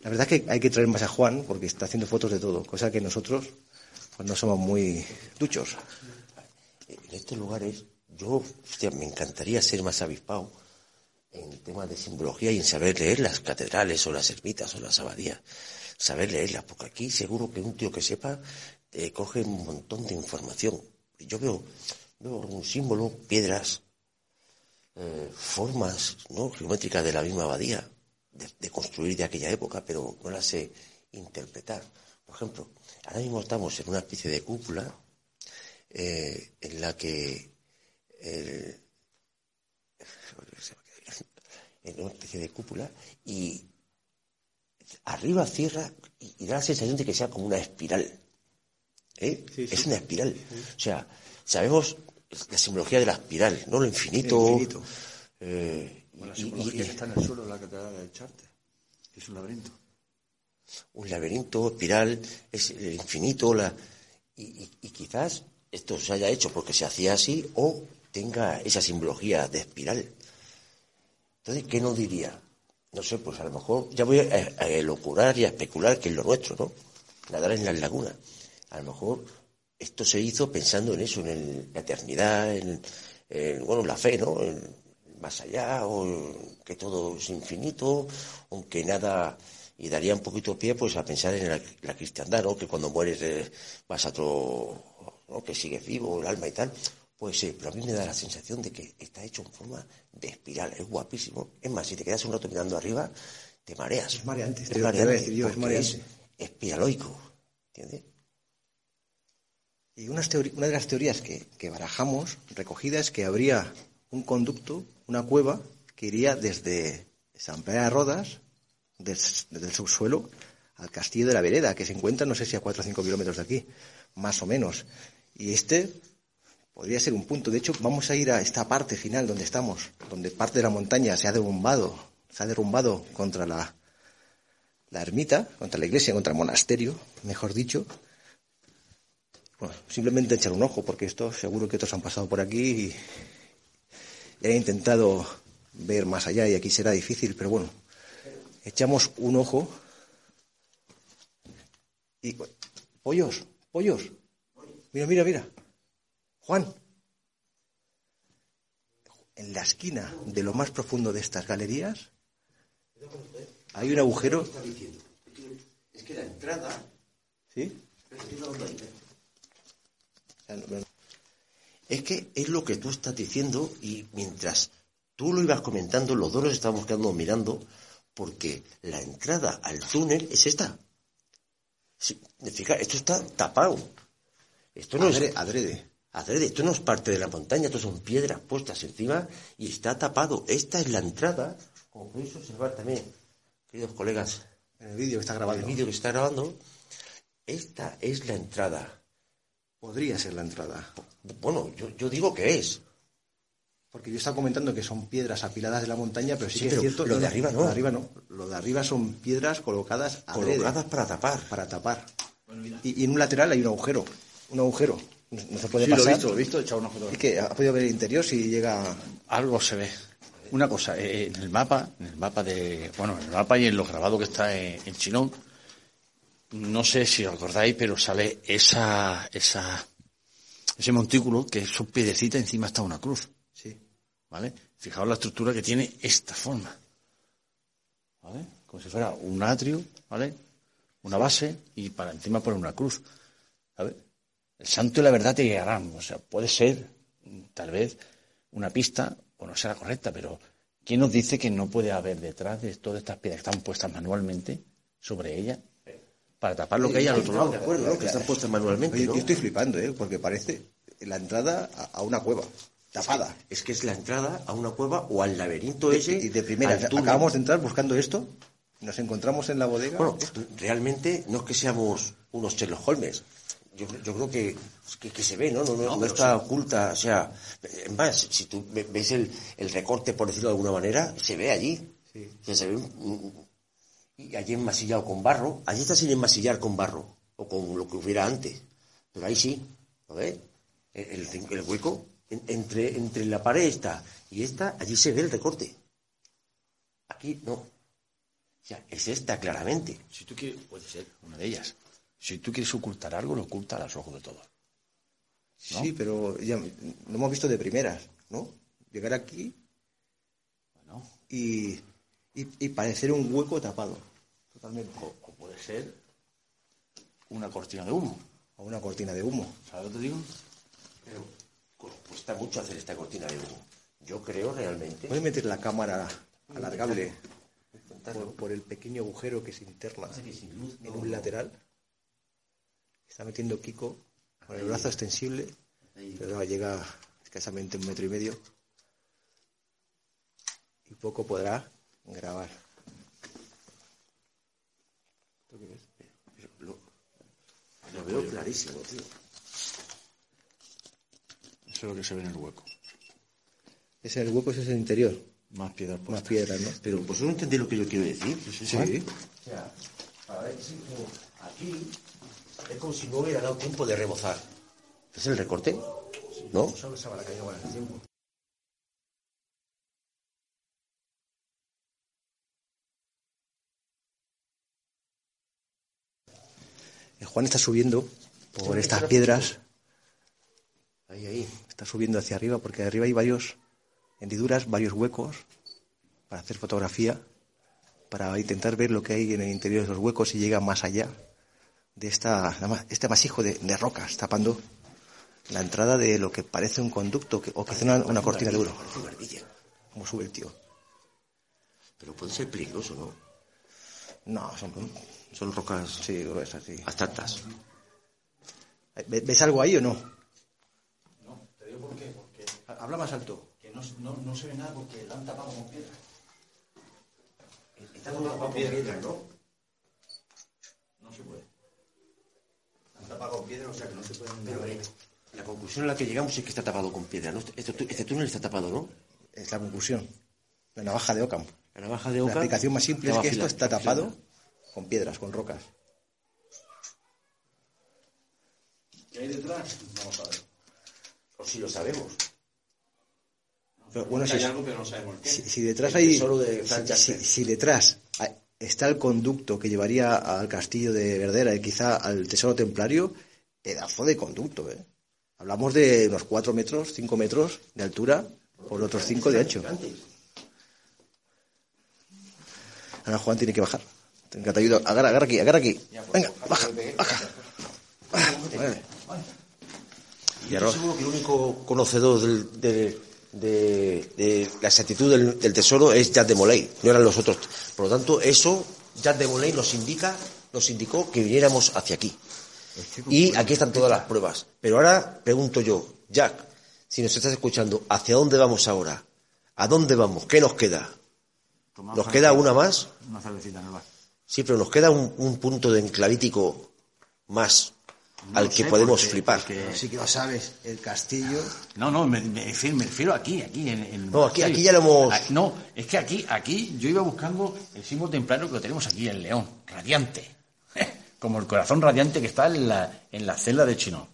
S3: La verdad es que hay que traer más a Juan porque está haciendo fotos de todo, cosa que nosotros pues no somos muy duchos.
S4: En estos lugares, yo hostia, me encantaría ser más avispado en temas de simbología y en saber leer las catedrales o las ermitas o las abadías. Saber leerlas, porque aquí seguro que un tío que sepa eh, coge un montón de información. Yo veo, veo un símbolo, piedras, eh, formas ¿no? geométricas de la misma abadía, de, de construir de aquella época, pero no las sé interpretar. Por ejemplo, ahora mismo estamos en una especie de cúpula eh, en la que el- en una especie de cúpula y arriba cierra y, y da la sensación de que sea como una espiral. ¿eh? Es una espiral. O sea, sabemos la simbología de la espiral, ¿no? Lo infinito.
S3: El infinito.
S4: eh,
S5: La
S4: y-
S5: está en el suelo de la catedral del Charte, es un laberinto.
S4: un laberinto, espiral, es el infinito, la, y, y- y quizás esto se haya hecho porque se hacía así o tenga esa simbología de espiral. Entonces, ¿qué nos diría? No sé, pues a lo mejor ya voy a, a elucubrar y a especular que es lo nuestro, ¿no? Nadar en las lagunas. A lo mejor esto se hizo pensando en eso, en el- la eternidad, en, en, bueno, la fe, ¿no? En más allá, o que todo es infinito, aunque nada, y daría un poquito pie pues a pensar en la, la cristiandad, ¿no? Que cuando mueres eh, vas a otro, ¿no? Que sigues vivo, el alma y tal. Pues sí, pero a mí me da la sensación de que está hecho en forma de espiral, es guapísimo. Es más, si te quedas un rato mirando arriba, te mareas.
S3: Es mareante,
S4: Es
S3: te a
S4: mareante,
S3: decir yo, es mareante.
S4: es espiraloico, ¿entiendes?
S3: Y una de las teorías que, barajamos, recogida, es que habría un conducto, una cueva, que iría desde San Pedro de Rodas, des- desde el subsuelo, al Castillo de la Vereda, que se encuentra, no sé si a 4 o 5 kilómetros de aquí, más o menos. Y este podría ser un punto. De hecho, vamos a ir a esta parte final donde estamos, donde parte de la montaña se ha derrumbado, se ha derrumbado contra la, la ermita, contra la iglesia, contra el monasterio, mejor dicho. Bueno, simplemente echar un ojo, porque esto seguro que otros han pasado por aquí y, y han intentado ver más allá y aquí será difícil, pero bueno, echamos un ojo y... Pollos, pollos. Mira, mira, mira. Juan. En la esquina de lo más profundo de estas galerías hay un agujero.
S4: Es que la entrada...
S3: ¿Sí?
S4: Es que es lo que tú estás diciendo y mientras tú lo ibas comentando, los dos nos estábamos quedando mirando porque la entrada al túnel es esta. Sí, fija, esto está tapado. Esto no
S3: Adre-
S4: es
S3: adrede.
S4: adrede, esto no es parte de la montaña, esto son piedras puestas encima y está tapado. Esta es la entrada, como podéis observar también, queridos colegas,
S3: En el vídeo que está
S4: el
S3: grabando.
S4: vídeo que está grabando, esta es la entrada.
S3: Podría ser la entrada.
S4: Bueno, yo, yo digo que es.
S3: Porque yo estaba comentando que son piedras apiladas de la montaña, pero sí,
S4: Sí,
S3: que
S4: pero
S3: es cierto.
S4: lo de arriba no.
S3: Lo de arriba no. Lo de arriba son piedras colocadas adrede,
S4: Colocadas para tapar.
S3: para tapar. Y, y en un lateral hay un agujero. Un agujero. No, no se puede
S5: Sí, lo he
S3: pasar.
S5: visto, lo he visto, he echado una foto.
S3: ¿Y que ¿Ha podido ver el interior si llega.?
S5: Algo se ve. Una cosa, eh, en el mapa, en el mapa de, bueno, en el mapa y en lo grabado que está en, en Chinón, no sé si os acordáis, pero sale esa, esa, ese montículo que son piedecitas encima está una cruz,
S3: Sí.
S5: ¿vale? Fijaos la estructura que tiene esta forma, ¿vale? Como si fuera un atrio, ¿vale? Una base y para encima poner una cruz, ¿sabes? El santo y la verdad te guiarán, o sea, puede ser, tal vez, una pista o no la correcta, pero ¿quién nos dice que no puede haber detrás de todas estas piedras que están puestas manualmente sobre ella para tapar lo que hay al otro lado?
S4: De acuerdo. Que están puestas manualmente,
S3: Oye,
S4: ¿no?
S3: yo estoy flipando, ¿eh? Porque parece la entrada a, una cueva, tapada.
S4: Es que es la entrada a una cueva o al laberinto ese.
S3: Y de primera, acabamos de entrar buscando esto, nos encontramos en la bodega.
S4: Bueno, realmente no es que seamos unos Sherlock Holmes. Yo, yo creo que, que, que se ve, ¿no? No, no, no está oculta. O sea, en más, si tú ve- ves el, el recorte, por decirlo de alguna manera, se ve allí. O sea, se ve un- y allí enmasillado con barro. Allí está sin enmasillar con barro, o con lo que hubiera antes. Pero ahí sí, ¿lo ves? El, el- el hueco, en- entre, entre la pared esta y esta, allí se ve el recorte. Aquí no. O sea, es esta claramente.
S5: Si tú quieres, puede ser una de ellas. Si tú quieres ocultar algo, lo oculta a los ojos de todos. ¿no?
S3: Sí, pero ya lo hemos visto de primeras, ¿no? Llegar aquí
S5: Bueno,
S3: y, y, y parecer un hueco tapado, totalmente.
S5: o, o puede ser una cortina de humo.
S3: O una cortina de humo.
S5: ¿Sabes lo que te digo?
S4: Pero cu- cuesta mucho hacer esta cortina de humo. Yo creo realmente.
S3: Puedes meter la cámara alargable por, por el pequeño agujero que se interna en un lateral. Está metiendo Kiko con el brazo extensible, pero no, llega escasamente un metro y medio. Y poco podrá grabar. ¿Tú qué ves?
S4: Lo, lo veo clarísimo, tío.
S5: Eso es lo que se ve en el hueco.
S3: Ese el hueco ese es el interior,
S5: Más piedras
S3: más piedras, ¿no?
S4: Pero vosotros entendéis lo que yo quiero decir.
S3: Sí.
S4: O sea, a ver, sí, como aquí es como si no hubiera dado tiempo de rebozar. ¿Es el recorte? ¿No?
S3: Solo con el tiempo. Juan está subiendo por estas piedras,
S4: Ahí, ahí.
S3: está subiendo hacia arriba porque arriba hay varios hendiduras, varios huecos para hacer fotografía, para intentar ver lo que hay en el interior de los huecos y llega más allá de esta, este masijo de, de rocas tapando la entrada de lo que parece un conducto que, o que una, una cortina de oro. Como sube el tío.
S4: Pero puede ser peligroso, ¿no?
S3: No, son,
S4: Son rocas
S3: sí, gruesas, sí. ¿Ve- ¿Ves algo ahí o no? No, te digo por qué. Porque... Habla más alto.
S5: Que no, no, no se ve nada porque la han tapado con piedra.
S4: Está con piedra, ¿no?
S5: No se puede.
S3: Han tapado con piedra, o sea que no se pueden
S4: Pero la conclusión a la que llegamos es que está tapado con piedra, ¿no? Este, este túnel está tapado, ¿no?
S3: Es la conclusión. La navaja de Ockham.
S4: La navaja de
S3: La
S4: Oca.
S3: explicación más simple es que esto está tapado. Con piedras, con rocas.
S5: ¿Qué hay detrás? Vamos a ver.
S4: O si lo sabemos.
S3: Pero, bueno, si,
S5: hay algo, pero no sabemos qué.
S3: si- si detrás hay...
S4: de
S3: si- detrás está el conducto que llevaría al castillo de Verdera y quizá al tesoro templario, pedazo de conducto, ¿eh? Hablamos de unos 4 metros, 5 metros de altura por otros 5 de ancho. Ahora Juan tiene que bajar. Tengo que te ayudo. Agarra, agarra aquí, agarra aquí. Venga, baja, baja. Ah, vale. Y
S4: Yo seguro que el único conocedor del- de, de- de la exactitud del, del tesoro es Jacques de Molay, no eran los otros. Por lo tanto, eso, Jacques de Molay nos indica, nos indicó que viniéramos hacia aquí. Y aquí están todas las pruebas. Pero ahora pregunto yo, Jack, si nos estás escuchando, ¿hacia dónde vamos ahora? ¿A dónde vamos? ¿Qué nos queda? ¿Nos queda una más?
S5: Una cervecita en el bar.
S4: Sí, pero nos queda un, un punto de enclavítico más. al que
S5: sé,
S4: podemos
S5: porque-
S4: flipar.
S5: porque-
S3: Sí que lo sabes, el castillo.
S5: No, no, me, me refiero, me refiero aquí, aquí en,
S4: No, aquí- aquí ya lo hemos-
S5: Ah, No, es que aquí, aquí yo iba buscando el símbolo templario que lo tenemos aquí en León, radiante. [LAUGHS] Como el corazón radiante que está en la, en la celda de Chinón.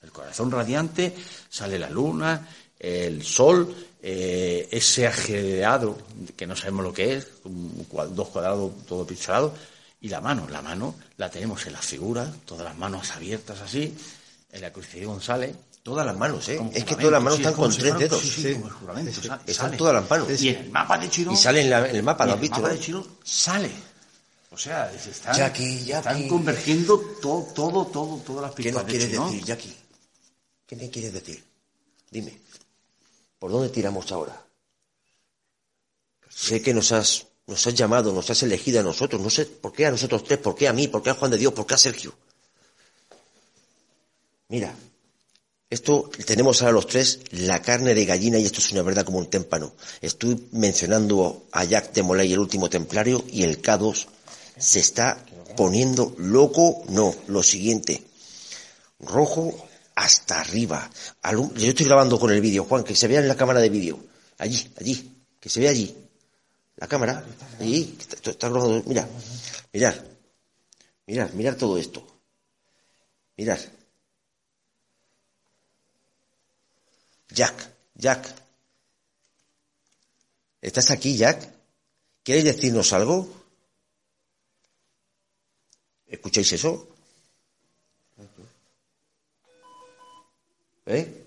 S5: El corazón radiante, sale la luna, el sol, eh, ese ajedreado, que no sabemos lo que es, un dos cuadrados todo pixelado, y la mano, la mano la tenemos en la figura, todas las manos abiertas así, en la cruz de González,
S4: Todas las manos, ¿eh? Es que todas las manos
S5: sí,
S4: están con tres dedos.
S5: Sí, sí, como el juramento.
S4: Están todas las manos.
S5: Y en el mapa de Chirón.
S4: Y sale en, la- en el mapa, ¿lo has visto?
S5: el mapa de Chirón sale. O sea, se están,
S4: Jackie, Jackie.
S5: están convergiendo todo, todo, todo, todas las
S4: ¿Qué
S5: pistas
S4: nos
S5: de
S4: quieres
S5: Chirón.
S4: decir, Jackie? ¿Qué me quieres decir? Dime. ¿Por dónde tiramos ahora? Sé que nos has, nos has llamado, nos has elegido a nosotros. No sé por qué a nosotros tres, por qué a mí, por qué a Juan de Dios, por qué a Sergio. Mira, esto tenemos ahora los tres la carne de gallina y esto es una verdad como un témpano. Estoy mencionando a Jack de Molay, el último templario, y el K2 se está poniendo loco. No, lo siguiente. Rojo hasta arriba. Yo estoy grabando con el vídeo, Juan, que se vea en la cámara de vídeo. Allí, allí, que se vea allí. La cámara, allí, está, está grabando. Mira, mirar, mirar, mirar todo esto. Mirar. Jack, Jack. ¿Estás aquí, Jack? ¿Quieres decirnos algo? ¿Escucháis eso? ¿Eh?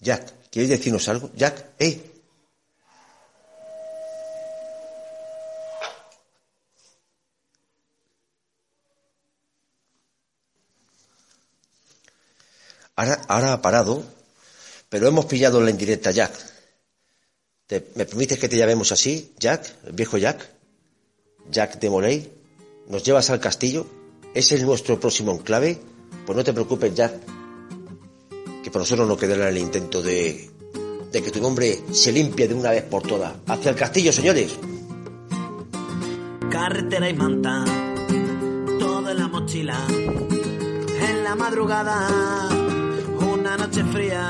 S4: Jack, ¿quieres decirnos algo? Jack, ¿eh? Ahora, ha parado, pero hemos pillado la indirecta, Jack. ¿Te- ¿Me permites que te llamemos así, Jack? El viejo Jack. Jack de Molay. ¿Nos llevas al castillo? ¿Ese es nuestro próximo enclave? Pues no te preocupes, Jack. Que por nosotros no quedará el intento de, de que tu nombre se limpie de una vez por todas. Hacia el castillo, señores.
S10: carretera y manta, todo en la mochila. En la madrugada, una noche fría,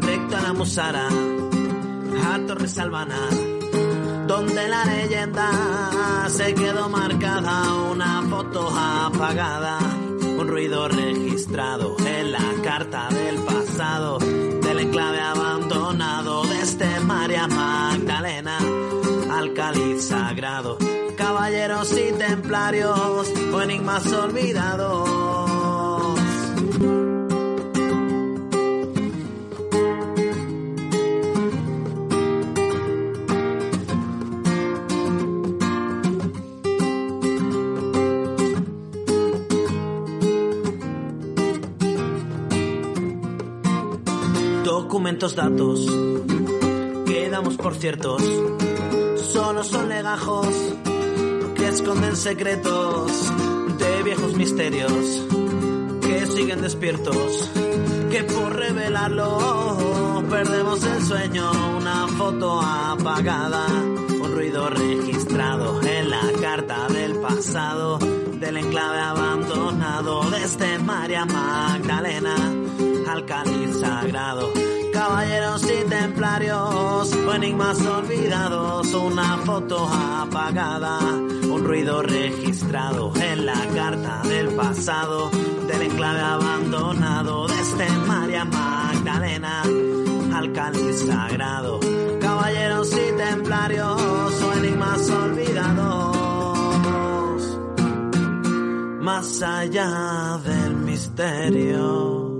S10: recto a la Musara, a Torres Albana, donde la leyenda se quedó marcada, una foto apagada, ruido registrado en la carta del pasado, del enclave abandonado desde María Magdalena al cáliz sagrado, caballeros y templarios o enigmas olvidados. Documentos, datos, quedamos por ciertos, solo son legajos que esconden secretos de viejos misterios que siguen despiertos, que por revelarlo perdemos el sueño, una foto apagada, un ruido registrado en la carta del pasado, del enclave abandonado desde María Magdalena al cáliz sagrado. Caballeros y templarios, o enigmas olvidados, una foto apagada, un ruido registrado en la carta del pasado, del enclave abandonado desde María Magdalena al cáliz sagrado. Caballeros y templarios, o enigmas olvidados, más allá del misterio.